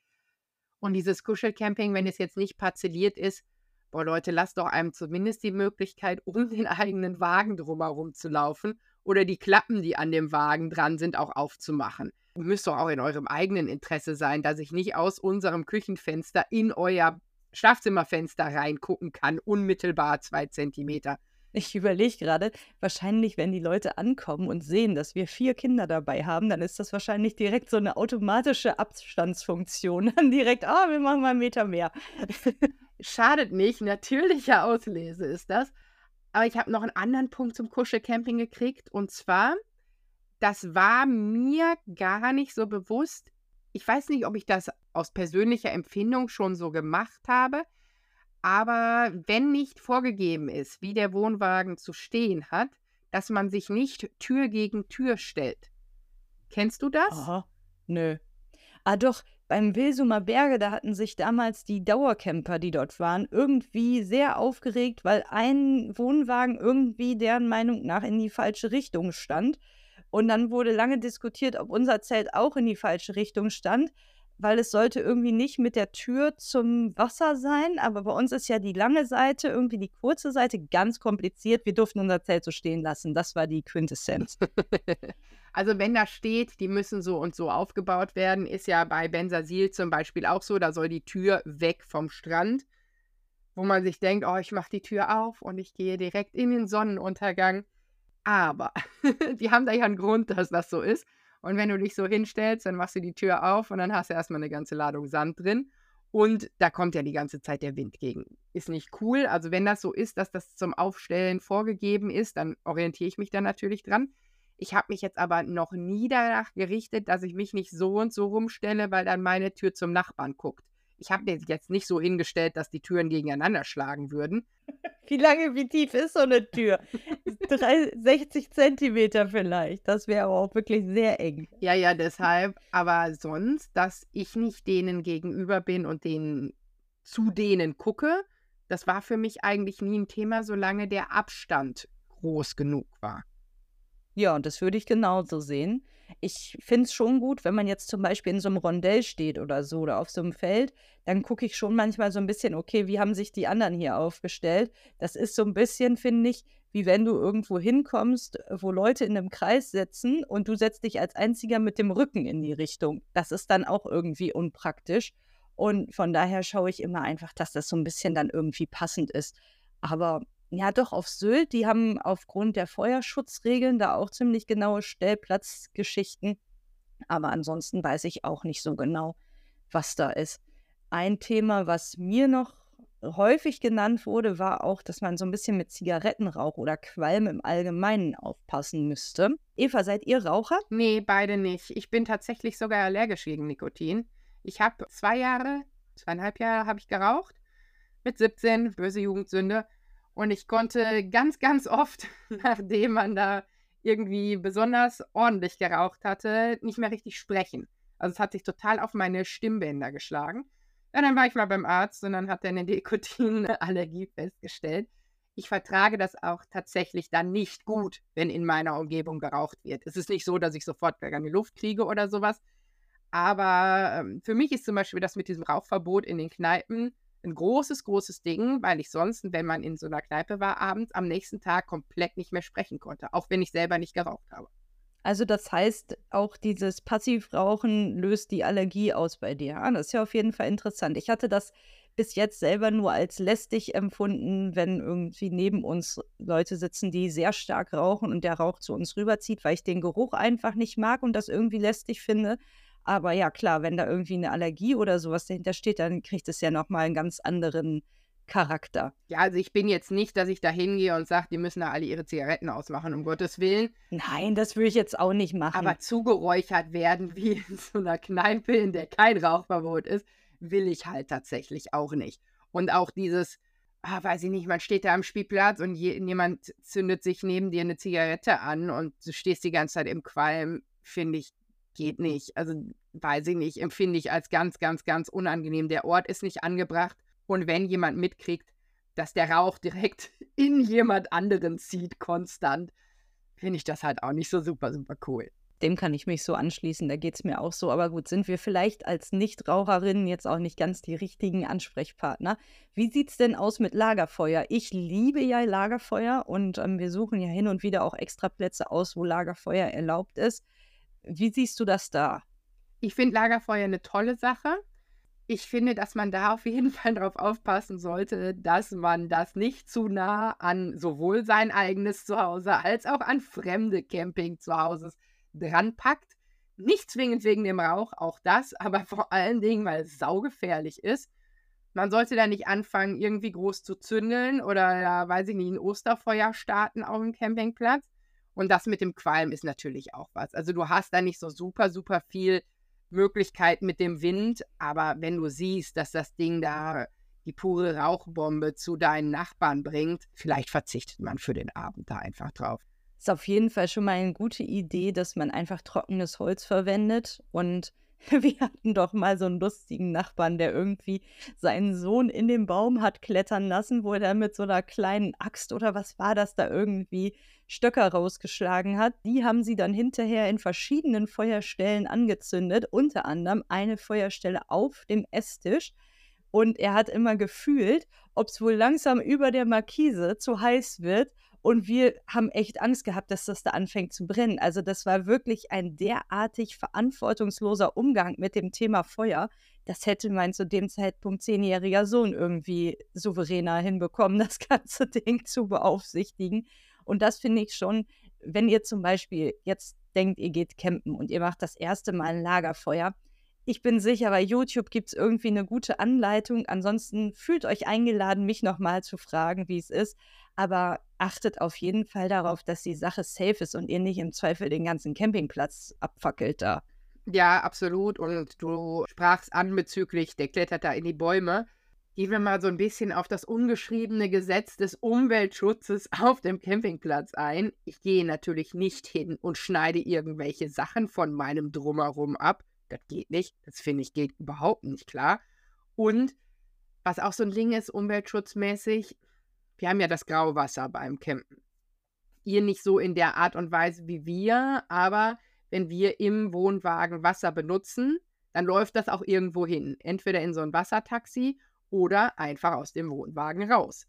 Und dieses Kuschelcamping, wenn es jetzt nicht parzelliert ist, boah Leute, lasst doch einem zumindest die Möglichkeit, um den eigenen Wagen drumherum zu laufen oder die Klappen, die an dem Wagen dran sind, auch aufzumachen. Müsste doch auch in eurem eigenen Interesse sein, dass ich nicht aus unserem Küchenfenster in euer Schlafzimmerfenster reingucken kann, unmittelbar zwei Zentimeter. Ich überlege gerade, wahrscheinlich, wenn die Leute ankommen und sehen, dass wir vier Kinder dabei haben, dann ist das wahrscheinlich direkt so eine automatische Abstandsfunktion. Dann direkt, oh, wir machen mal einen Meter mehr. Schadet nicht, natürliche Auslese ist das. Aber ich habe noch einen anderen Punkt zum Kuschelcamping gekriegt. Und zwar, das war mir gar nicht so bewusst. Ich weiß nicht, ob ich das aus persönlicher Empfindung schon so gemacht habe. Aber wenn nicht vorgegeben ist, wie der Wohnwagen zu stehen hat, dass man sich nicht Tür gegen Tür stellt. Kennst du das? Aha, nö. Ah doch, beim Wilsumer Berge, da hatten sich damals die Dauercamper, die dort waren, irgendwie sehr aufgeregt, weil ein Wohnwagen irgendwie deren Meinung nach in die falsche Richtung stand. Und dann wurde lange diskutiert, ob unser Zelt auch in die falsche Richtung stand weil es sollte irgendwie nicht mit der Tür zum Wasser sein, aber bei uns ist ja die lange Seite, irgendwie die kurze Seite ganz kompliziert. Wir durften unser Zelt so stehen lassen. Das war die Quintessenz. also wenn da steht, die müssen so und so aufgebaut werden, ist ja bei Bensasil zum Beispiel auch so, da soll die Tür weg vom Strand, wo man sich denkt, oh, ich mache die Tür auf und ich gehe direkt in den Sonnenuntergang. Aber die haben da ja einen Grund, dass das so ist. Und wenn du dich so hinstellst, dann machst du die Tür auf und dann hast du erstmal eine ganze Ladung Sand drin. Und da kommt ja die ganze Zeit der Wind gegen. Ist nicht cool. Also wenn das so ist, dass das zum Aufstellen vorgegeben ist, dann orientiere ich mich da natürlich dran. Ich habe mich jetzt aber noch nie danach gerichtet, dass ich mich nicht so und so rumstelle, weil dann meine Tür zum Nachbarn guckt ich habe mir jetzt nicht so hingestellt, dass die Türen gegeneinander schlagen würden. Wie lange, wie tief ist so eine Tür? 60 Zentimeter vielleicht. Das wäre aber auch wirklich sehr eng. Ja, ja, deshalb. Aber sonst, dass ich nicht denen gegenüber bin und denen zu denen gucke, das war für mich eigentlich nie ein Thema, solange der Abstand groß genug war. Ja, und das würde ich genauso sehen. Ich finde es schon gut, wenn man jetzt zum Beispiel in so einem Rondell steht oder so oder auf so einem Feld, dann gucke ich schon manchmal so ein bisschen, okay, wie haben sich die anderen hier aufgestellt? Das ist so ein bisschen, finde ich, wie wenn du irgendwo hinkommst, wo Leute in einem Kreis sitzen und du setzt dich als einziger mit dem Rücken in die Richtung. Das ist dann auch irgendwie unpraktisch. Und von daher schaue ich immer einfach, dass das so ein bisschen dann irgendwie passend ist. Aber ja, doch, auf Sylt, die haben aufgrund der Feuerschutzregeln da auch ziemlich genaue Stellplatzgeschichten. Aber ansonsten weiß ich auch nicht so genau, was da ist. Ein Thema, was mir noch häufig genannt wurde, war auch, dass man so ein bisschen mit Zigarettenrauch oder Qualm im Allgemeinen aufpassen müsste. Eva, seid ihr Raucher? Nee, beide nicht. Ich bin tatsächlich sogar allergisch gegen Nikotin. Ich habe zwei Jahre, zweieinhalb Jahre habe ich geraucht. Mit 17, böse Jugendsünde. Und ich konnte ganz, ganz oft, nachdem man da irgendwie besonders ordentlich geraucht hatte, nicht mehr richtig sprechen. Also es hat sich total auf meine Stimmbänder geschlagen. Ja, dann war ich mal beim Arzt und dann hat er eine Nikotinallergie festgestellt. Ich vertrage das auch tatsächlich dann nicht gut, wenn in meiner Umgebung geraucht wird. Es ist nicht so, dass ich sofort keine Luft kriege oder sowas. Aber ähm, für mich ist zum Beispiel das mit diesem Rauchverbot in den Kneipen ein großes, großes Ding, weil ich sonst, wenn man in so einer Kneipe war, abends am nächsten Tag komplett nicht mehr sprechen konnte, auch wenn ich selber nicht geraucht habe. Also das heißt, auch dieses Passivrauchen löst die Allergie aus bei dir. Das ist ja auf jeden Fall interessant. Ich hatte das bis jetzt selber nur als lästig empfunden, wenn irgendwie neben uns Leute sitzen, die sehr stark rauchen und der Rauch zu uns rüberzieht, weil ich den Geruch einfach nicht mag und das irgendwie lästig finde. Aber ja, klar, wenn da irgendwie eine Allergie oder sowas dahinter steht, dann kriegt es ja nochmal einen ganz anderen Charakter. Ja, also ich bin jetzt nicht, dass ich da hingehe und sage, die müssen da alle ihre Zigaretten ausmachen, um Gottes Willen. Nein, das würde ich jetzt auch nicht machen. Aber zugeräuchert werden, wie in so einer Kneipe, in der kein Rauchverbot ist, will ich halt tatsächlich auch nicht. Und auch dieses, ah, weiß ich nicht, man steht da am Spielplatz und je, jemand zündet sich neben dir eine Zigarette an und du stehst die ganze Zeit im Qualm, finde ich geht nicht. Also weiß ich nicht, empfinde ich als ganz, ganz, ganz unangenehm. Der Ort ist nicht angebracht und wenn jemand mitkriegt, dass der Rauch direkt in jemand anderen zieht, konstant, finde ich das halt auch nicht so super, super cool. Dem kann ich mich so anschließen, da geht es mir auch so. Aber gut, sind wir vielleicht als Nichtraucherinnen jetzt auch nicht ganz die richtigen Ansprechpartner? Wie sieht es denn aus mit Lagerfeuer? Ich liebe ja Lagerfeuer und ähm, wir suchen ja hin und wieder auch extra Plätze aus, wo Lagerfeuer erlaubt ist. Wie siehst du das da? Ich finde Lagerfeuer eine tolle Sache. Ich finde, dass man da auf jeden Fall darauf aufpassen sollte, dass man das nicht zu nah an sowohl sein eigenes Zuhause als auch an fremde Camping-Zuhauses dranpackt. Nicht zwingend wegen dem Rauch, auch das, aber vor allen Dingen, weil es saugefährlich ist. Man sollte da nicht anfangen, irgendwie groß zu zündeln oder, weiß ich nicht, ein Osterfeuer starten auf dem Campingplatz. Und das mit dem Qualm ist natürlich auch was. Also du hast da nicht so super, super viel Möglichkeit mit dem Wind, aber wenn du siehst, dass das Ding da die pure Rauchbombe zu deinen Nachbarn bringt, vielleicht verzichtet man für den Abend da einfach drauf. Ist auf jeden Fall schon mal eine gute Idee, dass man einfach trockenes Holz verwendet. Und wir hatten doch mal so einen lustigen Nachbarn, der irgendwie seinen Sohn in den Baum hat klettern lassen, wo er dann mit so einer kleinen Axt oder was war das da irgendwie Stöcker rausgeschlagen hat. Die haben sie dann hinterher in verschiedenen Feuerstellen angezündet, unter anderem eine Feuerstelle auf dem Esstisch. Und er hat immer gefühlt, ob es wohl langsam über der Markise zu heiß wird und wir haben echt Angst gehabt, dass das da anfängt zu brennen. Also das war wirklich ein derartig verantwortungsloser Umgang mit dem Thema Feuer. Das hätte mein zu dem Zeitpunkt zehnjähriger Sohn irgendwie souveräner hinbekommen, das ganze Ding zu beaufsichtigen. Und das finde ich schon, wenn ihr zum Beispiel jetzt denkt, ihr geht campen und ihr macht das erste Mal ein Lagerfeuer, ich bin sicher, bei YouTube gibt es irgendwie eine gute Anleitung. Ansonsten fühlt euch eingeladen, mich nochmal zu fragen, wie es ist. Aber achtet auf jeden Fall darauf, dass die Sache safe ist und ihr nicht im Zweifel den ganzen Campingplatz abfackelt da. Ja, absolut. Und du sprachst an bezüglich, der klettert da in die Bäume. Gehen wir mal so ein bisschen auf das ungeschriebene Gesetz des Umweltschutzes auf dem Campingplatz ein. Ich gehe natürlich nicht hin und schneide irgendwelche Sachen von meinem Drumherum ab. Das geht nicht. Das finde ich geht überhaupt nicht klar. Und was auch so ein Ding ist, umweltschutzmäßig, wir haben ja das Grauwasser beim Campen. Ihr nicht so in der Art und Weise wie wir, aber wenn wir im Wohnwagen Wasser benutzen, dann läuft das auch irgendwo hin. Entweder in so ein Wassertaxi oder einfach aus dem Wohnwagen raus.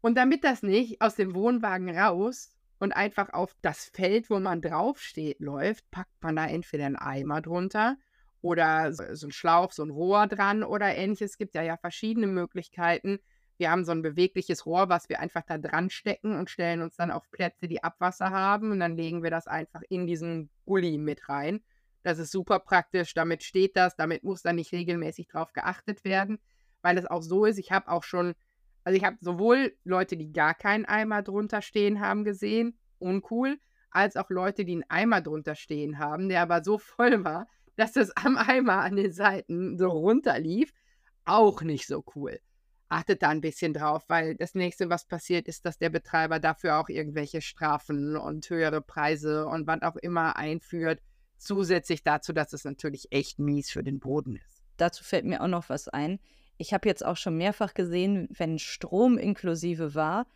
Und damit das nicht aus dem Wohnwagen raus und einfach auf das Feld, wo man draufsteht, läuft, packt man da entweder einen Eimer drunter oder so, so ein Schlauch, so ein Rohr dran oder ähnliches. Es gibt ja, ja verschiedene Möglichkeiten. Wir haben so ein bewegliches Rohr, was wir einfach da dran stecken und stellen uns dann auf Plätze, die Abwasser haben und dann legen wir das einfach in diesen Gully mit rein. Das ist super praktisch, damit steht das, damit muss dann nicht regelmäßig drauf geachtet werden, weil es auch so ist, ich habe auch schon also ich habe sowohl Leute, die gar keinen Eimer drunter stehen haben, gesehen, uncool, als auch Leute, die einen Eimer drunter stehen haben, der aber so voll war, dass das am Eimer an den Seiten so runterlief. Auch nicht so cool. Achtet da ein bisschen drauf, weil das nächste, was passiert, ist, dass der Betreiber dafür auch irgendwelche Strafen und höhere Preise und was auch immer einführt. Zusätzlich dazu, dass es natürlich echt mies für den Boden ist. Dazu fällt mir auch noch was ein ich habe jetzt auch schon mehrfach gesehen, wenn Strom inklusive war,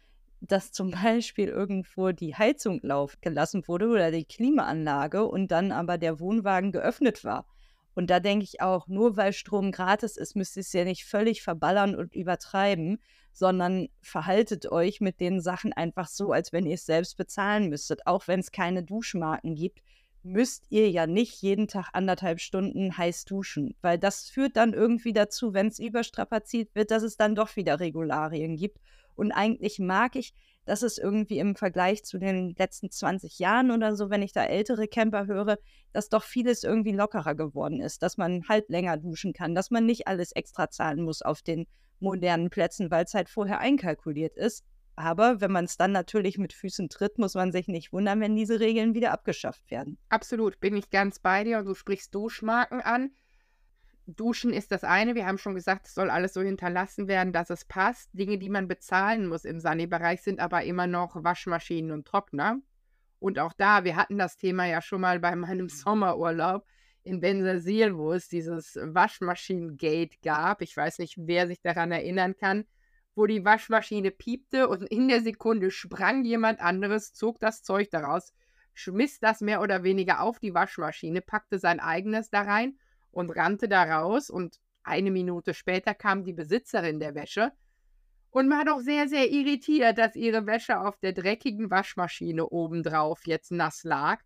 dass zum Beispiel irgendwo die Heizung lauf gelassen wurde oder die Klimaanlage und dann aber der Wohnwagen geöffnet war. Und da denke ich auch, nur weil Strom gratis ist, müsst ihr es ja nicht völlig verballern und übertreiben, sondern verhaltet euch mit den Sachen einfach so, als wenn ihr es selbst bezahlen müsstet. Auch wenn es keine Duschmarken gibt, müsst ihr ja nicht jeden Tag anderthalb Stunden heiß duschen, weil das führt dann irgendwie dazu, wenn es überstrapaziert wird, dass es dann doch wieder Regularien gibt. Und eigentlich mag ich, dass es irgendwie im Vergleich zu den letzten 20 Jahren oder so, wenn ich da ältere Camper höre, dass doch vieles irgendwie lockerer geworden ist, dass man halt länger duschen kann, dass man nicht alles extra zahlen muss auf den modernen Plätzen, weil es halt vorher einkalkuliert ist. Aber wenn man es dann natürlich mit Füßen tritt, muss man sich nicht wundern, wenn diese Regeln wieder abgeschafft werden. Absolut, bin ich ganz bei dir und du sprichst Duschmarken an. Duschen ist das eine. Wir haben schon gesagt, es soll alles so hinterlassen werden, dass es passt. Dinge, die man bezahlen muss im Sani-Bereich, sind aber immer noch Waschmaschinen und Trockner. Und auch da, wir hatten das Thema ja schon mal bei meinem Sommerurlaub in Bensersiel, wo es dieses Waschmaschinengate gab. Ich weiß nicht, wer sich daran erinnern kann wo die Waschmaschine piepte und in der Sekunde sprang jemand anderes, zog das Zeug daraus, schmiss das mehr oder weniger auf die Waschmaschine, packte sein eigenes da rein und rannte da raus. Und eine Minute später kam die Besitzerin der Wäsche und war doch sehr, sehr irritiert, dass ihre Wäsche auf der dreckigen Waschmaschine obendrauf jetzt nass lag.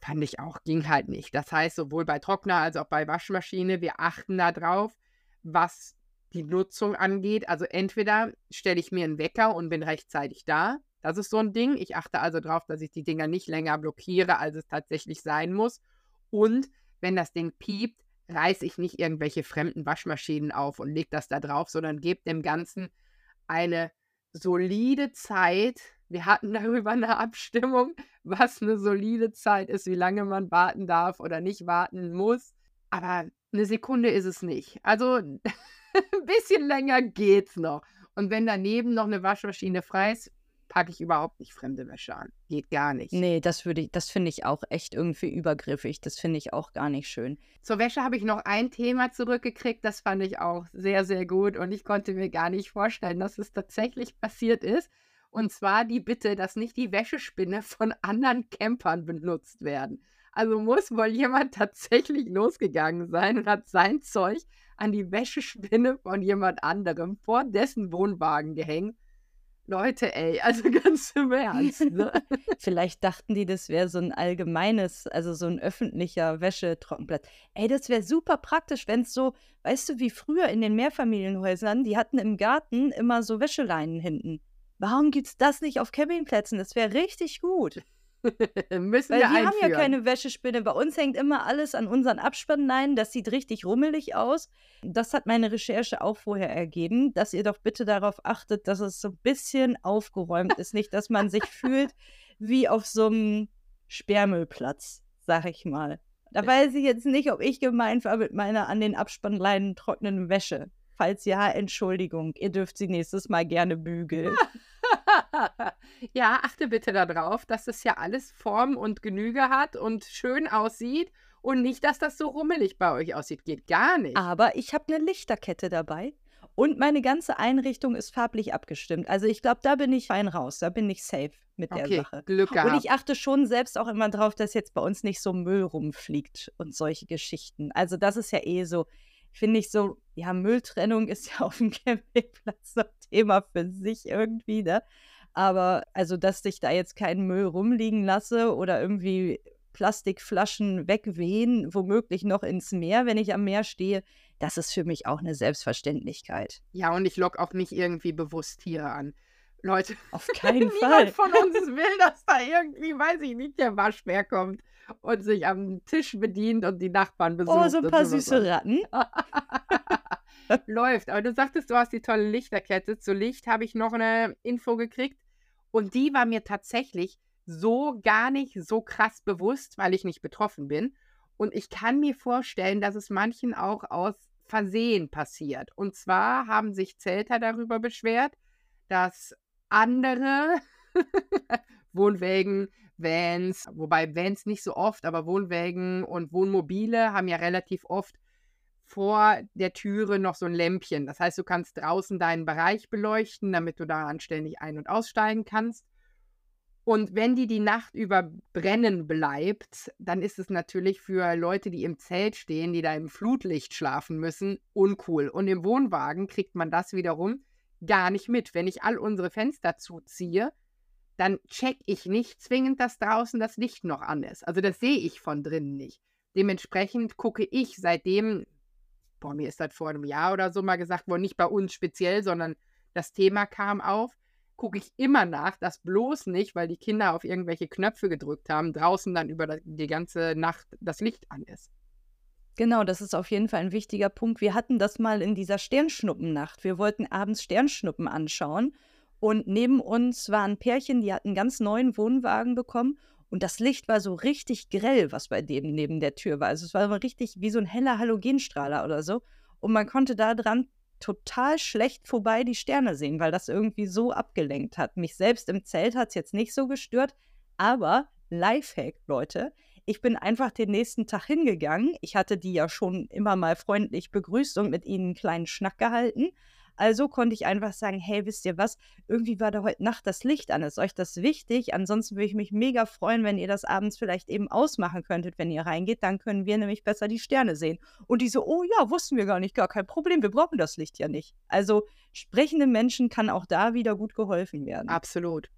Fand ich auch, ging halt nicht. Das heißt, sowohl bei Trockner als auch bei Waschmaschine, wir achten da drauf, was die Nutzung angeht. Also entweder stelle ich mir einen Wecker und bin rechtzeitig da. Das ist so ein Ding. Ich achte also darauf, dass ich die Dinger nicht länger blockiere, als es tatsächlich sein muss. Und wenn das Ding piept, reiße ich nicht irgendwelche fremden Waschmaschinen auf und lege das da drauf, sondern gebe dem Ganzen eine solide Zeit. Wir hatten darüber eine Abstimmung, was eine solide Zeit ist, wie lange man warten darf oder nicht warten muss. Aber eine Sekunde ist es nicht. Also ein bisschen länger geht's noch. Und wenn daneben noch eine Waschmaschine frei ist, packe ich überhaupt nicht fremde Wäsche an. Geht gar nicht. Nee, das würde ich, das finde ich auch echt irgendwie übergriffig. Das finde ich auch gar nicht schön. Zur Wäsche habe ich noch ein Thema zurückgekriegt, das fand ich auch sehr, sehr gut und ich konnte mir gar nicht vorstellen, dass es tatsächlich passiert ist. Und zwar die Bitte, dass nicht die Wäschespinne von anderen Campern benutzt werden. Also muss wohl jemand tatsächlich losgegangen sein und hat sein Zeug an die Wäschespinne von jemand anderem vor dessen Wohnwagen gehängt Leute, ey, also ganz im Ernst. Ne? Vielleicht dachten die, das wäre so ein allgemeines, also so ein öffentlicher Wäschetrockenplatz. Ey, das wäre super praktisch, wenn es so, weißt du, wie früher in den Mehrfamilienhäusern, die hatten im Garten immer so Wäscheleinen hinten. Warum gibt es das nicht auf Campingplätzen? Das wäre richtig gut. Müssen Weil wir wir haben ja einführen. keine Wäschespinne. Bei uns hängt immer alles an unseren Abspannleinen. Das sieht richtig rummelig aus. Das hat meine Recherche auch vorher ergeben, dass ihr doch bitte darauf achtet, dass es so ein bisschen aufgeräumt ist. Nicht, dass man sich fühlt wie auf so einem Sperrmüllplatz, sag ich mal. Da weiß ich jetzt nicht, ob ich gemeint war mit meiner an den Abspannleinen trocknenden Wäsche. Falls ja, Entschuldigung, ihr dürft sie nächstes Mal gerne bügeln. ja, achte bitte darauf, dass das ja alles Form und Genüge hat und schön aussieht und nicht, dass das so rummelig bei euch aussieht. Geht gar nicht. Aber ich habe eine Lichterkette dabei und meine ganze Einrichtung ist farblich abgestimmt. Also ich glaube, da bin ich fein raus. Da bin ich safe mit der okay, Sache. Glück Und gehabt. ich achte schon selbst auch immer drauf, dass jetzt bei uns nicht so Müll rumfliegt und solche Geschichten. Also das ist ja eh so, finde ich so, ja, Mülltrennung ist ja auf dem Campingplatz so ein Thema für sich irgendwie, ne? Aber also, dass ich da jetzt keinen Müll rumliegen lasse oder irgendwie Plastikflaschen wegwehen, womöglich noch ins Meer, wenn ich am Meer stehe, das ist für mich auch eine Selbstverständlichkeit. ja, und ich lock auch nicht irgendwie bewusst Tiere an. Leute, Auf keinen Fall. von uns will, dass da irgendwie, weiß ich nicht, der Waschbär kommt und sich am Tisch bedient und die Nachbarn besucht. Oh, so ein paar süße Ratten. Läuft. Aber du sagtest, du hast die tolle Lichterkette. Zu Licht habe ich noch eine Info gekriegt. Und die war mir tatsächlich so gar nicht so krass bewusst, weil ich nicht betroffen bin. Und ich kann mir vorstellen, dass es manchen auch aus Versehen passiert. Und zwar haben sich Zelter darüber beschwert, dass andere Wohnwägen, Vans, wobei Vans nicht so oft, aber Wohnwägen und Wohnmobile haben ja relativ oft vor der Türe noch so ein Lämpchen. Das heißt, du kannst draußen deinen Bereich beleuchten, damit du da anständig ein- und aussteigen kannst. Und wenn die die Nacht über brennen bleibt, dann ist es natürlich für Leute, die im Zelt stehen, die da im Flutlicht schlafen müssen, uncool. Und im Wohnwagen kriegt man das wiederum gar nicht mit. Wenn ich all unsere Fenster zuziehe, dann check ich nicht zwingend, dass draußen das Licht noch an ist. Also das sehe ich von drinnen nicht. Dementsprechend gucke ich seitdem, boah, mir ist das vor einem Jahr oder so mal gesagt worden, nicht bei uns speziell, sondern das Thema kam auf, gucke ich immer nach, dass bloß nicht, weil die Kinder auf irgendwelche Knöpfe gedrückt haben, draußen dann über die ganze Nacht das Licht an ist. Genau, das ist auf jeden Fall ein wichtiger Punkt. Wir hatten das mal in dieser Sternschnuppennacht. Wir wollten abends Sternschnuppen anschauen und neben uns war ein Pärchen, die hatten einen ganz neuen Wohnwagen bekommen und das Licht war so richtig grell, was bei dem neben der Tür war. Also es war richtig wie so ein heller Halogenstrahler oder so und man konnte da dran total schlecht vorbei die Sterne sehen, weil das irgendwie so abgelenkt hat. Mich selbst im Zelt hat es jetzt nicht so gestört, aber Lifehack, Leute, ich bin einfach den nächsten Tag hingegangen. Ich hatte die ja schon immer mal freundlich begrüßt und mit ihnen einen kleinen Schnack gehalten. Also konnte ich einfach sagen, hey, wisst ihr was, irgendwie war da heute Nacht das Licht an. Ist euch das wichtig? Ansonsten würde ich mich mega freuen, wenn ihr das abends vielleicht eben ausmachen könntet, wenn ihr reingeht. Dann können wir nämlich besser die Sterne sehen. Und die so, oh ja, wussten wir gar nicht, gar kein Problem, wir brauchen das Licht ja nicht. Also sprechende Menschen kann auch da wieder gut geholfen werden. Absolut.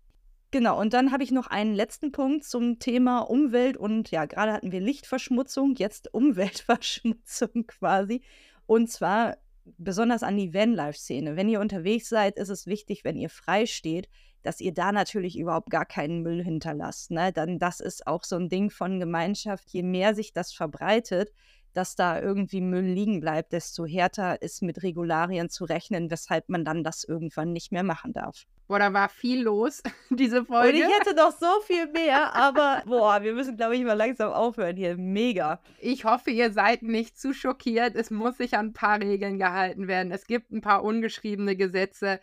Genau, und dann habe ich noch einen letzten Punkt zum Thema Umwelt und ja, gerade hatten wir Lichtverschmutzung, jetzt Umweltverschmutzung quasi. Und zwar besonders an die Vanlife-Szene. Wenn ihr unterwegs seid, ist es wichtig, wenn ihr frei steht, dass ihr da natürlich überhaupt gar keinen Müll hinterlasst. Ne? Dann das ist auch so ein Ding von Gemeinschaft. Je mehr sich das verbreitet, dass da irgendwie Müll liegen bleibt, desto härter ist mit Regularien zu rechnen, weshalb man dann das irgendwann nicht mehr machen darf. Boah, da war viel los, diese Folge. Und ich hätte noch so viel mehr, aber boah, wir müssen, glaube ich, mal langsam aufhören hier. Mega. Ich hoffe, ihr seid nicht zu schockiert. Es muss sich an ein paar Regeln gehalten werden. Es gibt ein paar ungeschriebene Gesetze.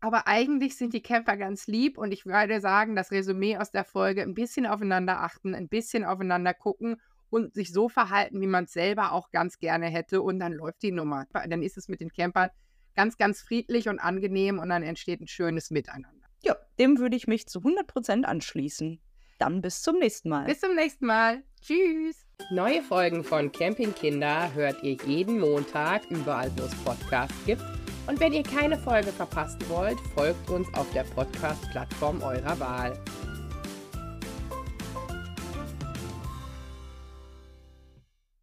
Aber eigentlich sind die Camper ganz lieb und ich würde sagen, das Resümee aus der Folge ein bisschen aufeinander achten, ein bisschen aufeinander gucken und sich so verhalten, wie man es selber auch ganz gerne hätte und dann läuft die Nummer. Dann ist es mit den Campern ganz, ganz friedlich und angenehm und dann entsteht ein schönes Miteinander. Ja, dem würde ich mich zu 100% anschließen. Dann bis zum nächsten Mal. Bis zum nächsten Mal. Tschüss. Neue Folgen von Campingkinder hört ihr jeden Montag, überall wo es Podcasts gibt. Und wenn ihr keine Folge verpassen wollt, folgt uns auf der Podcast-Plattform eurer Wahl.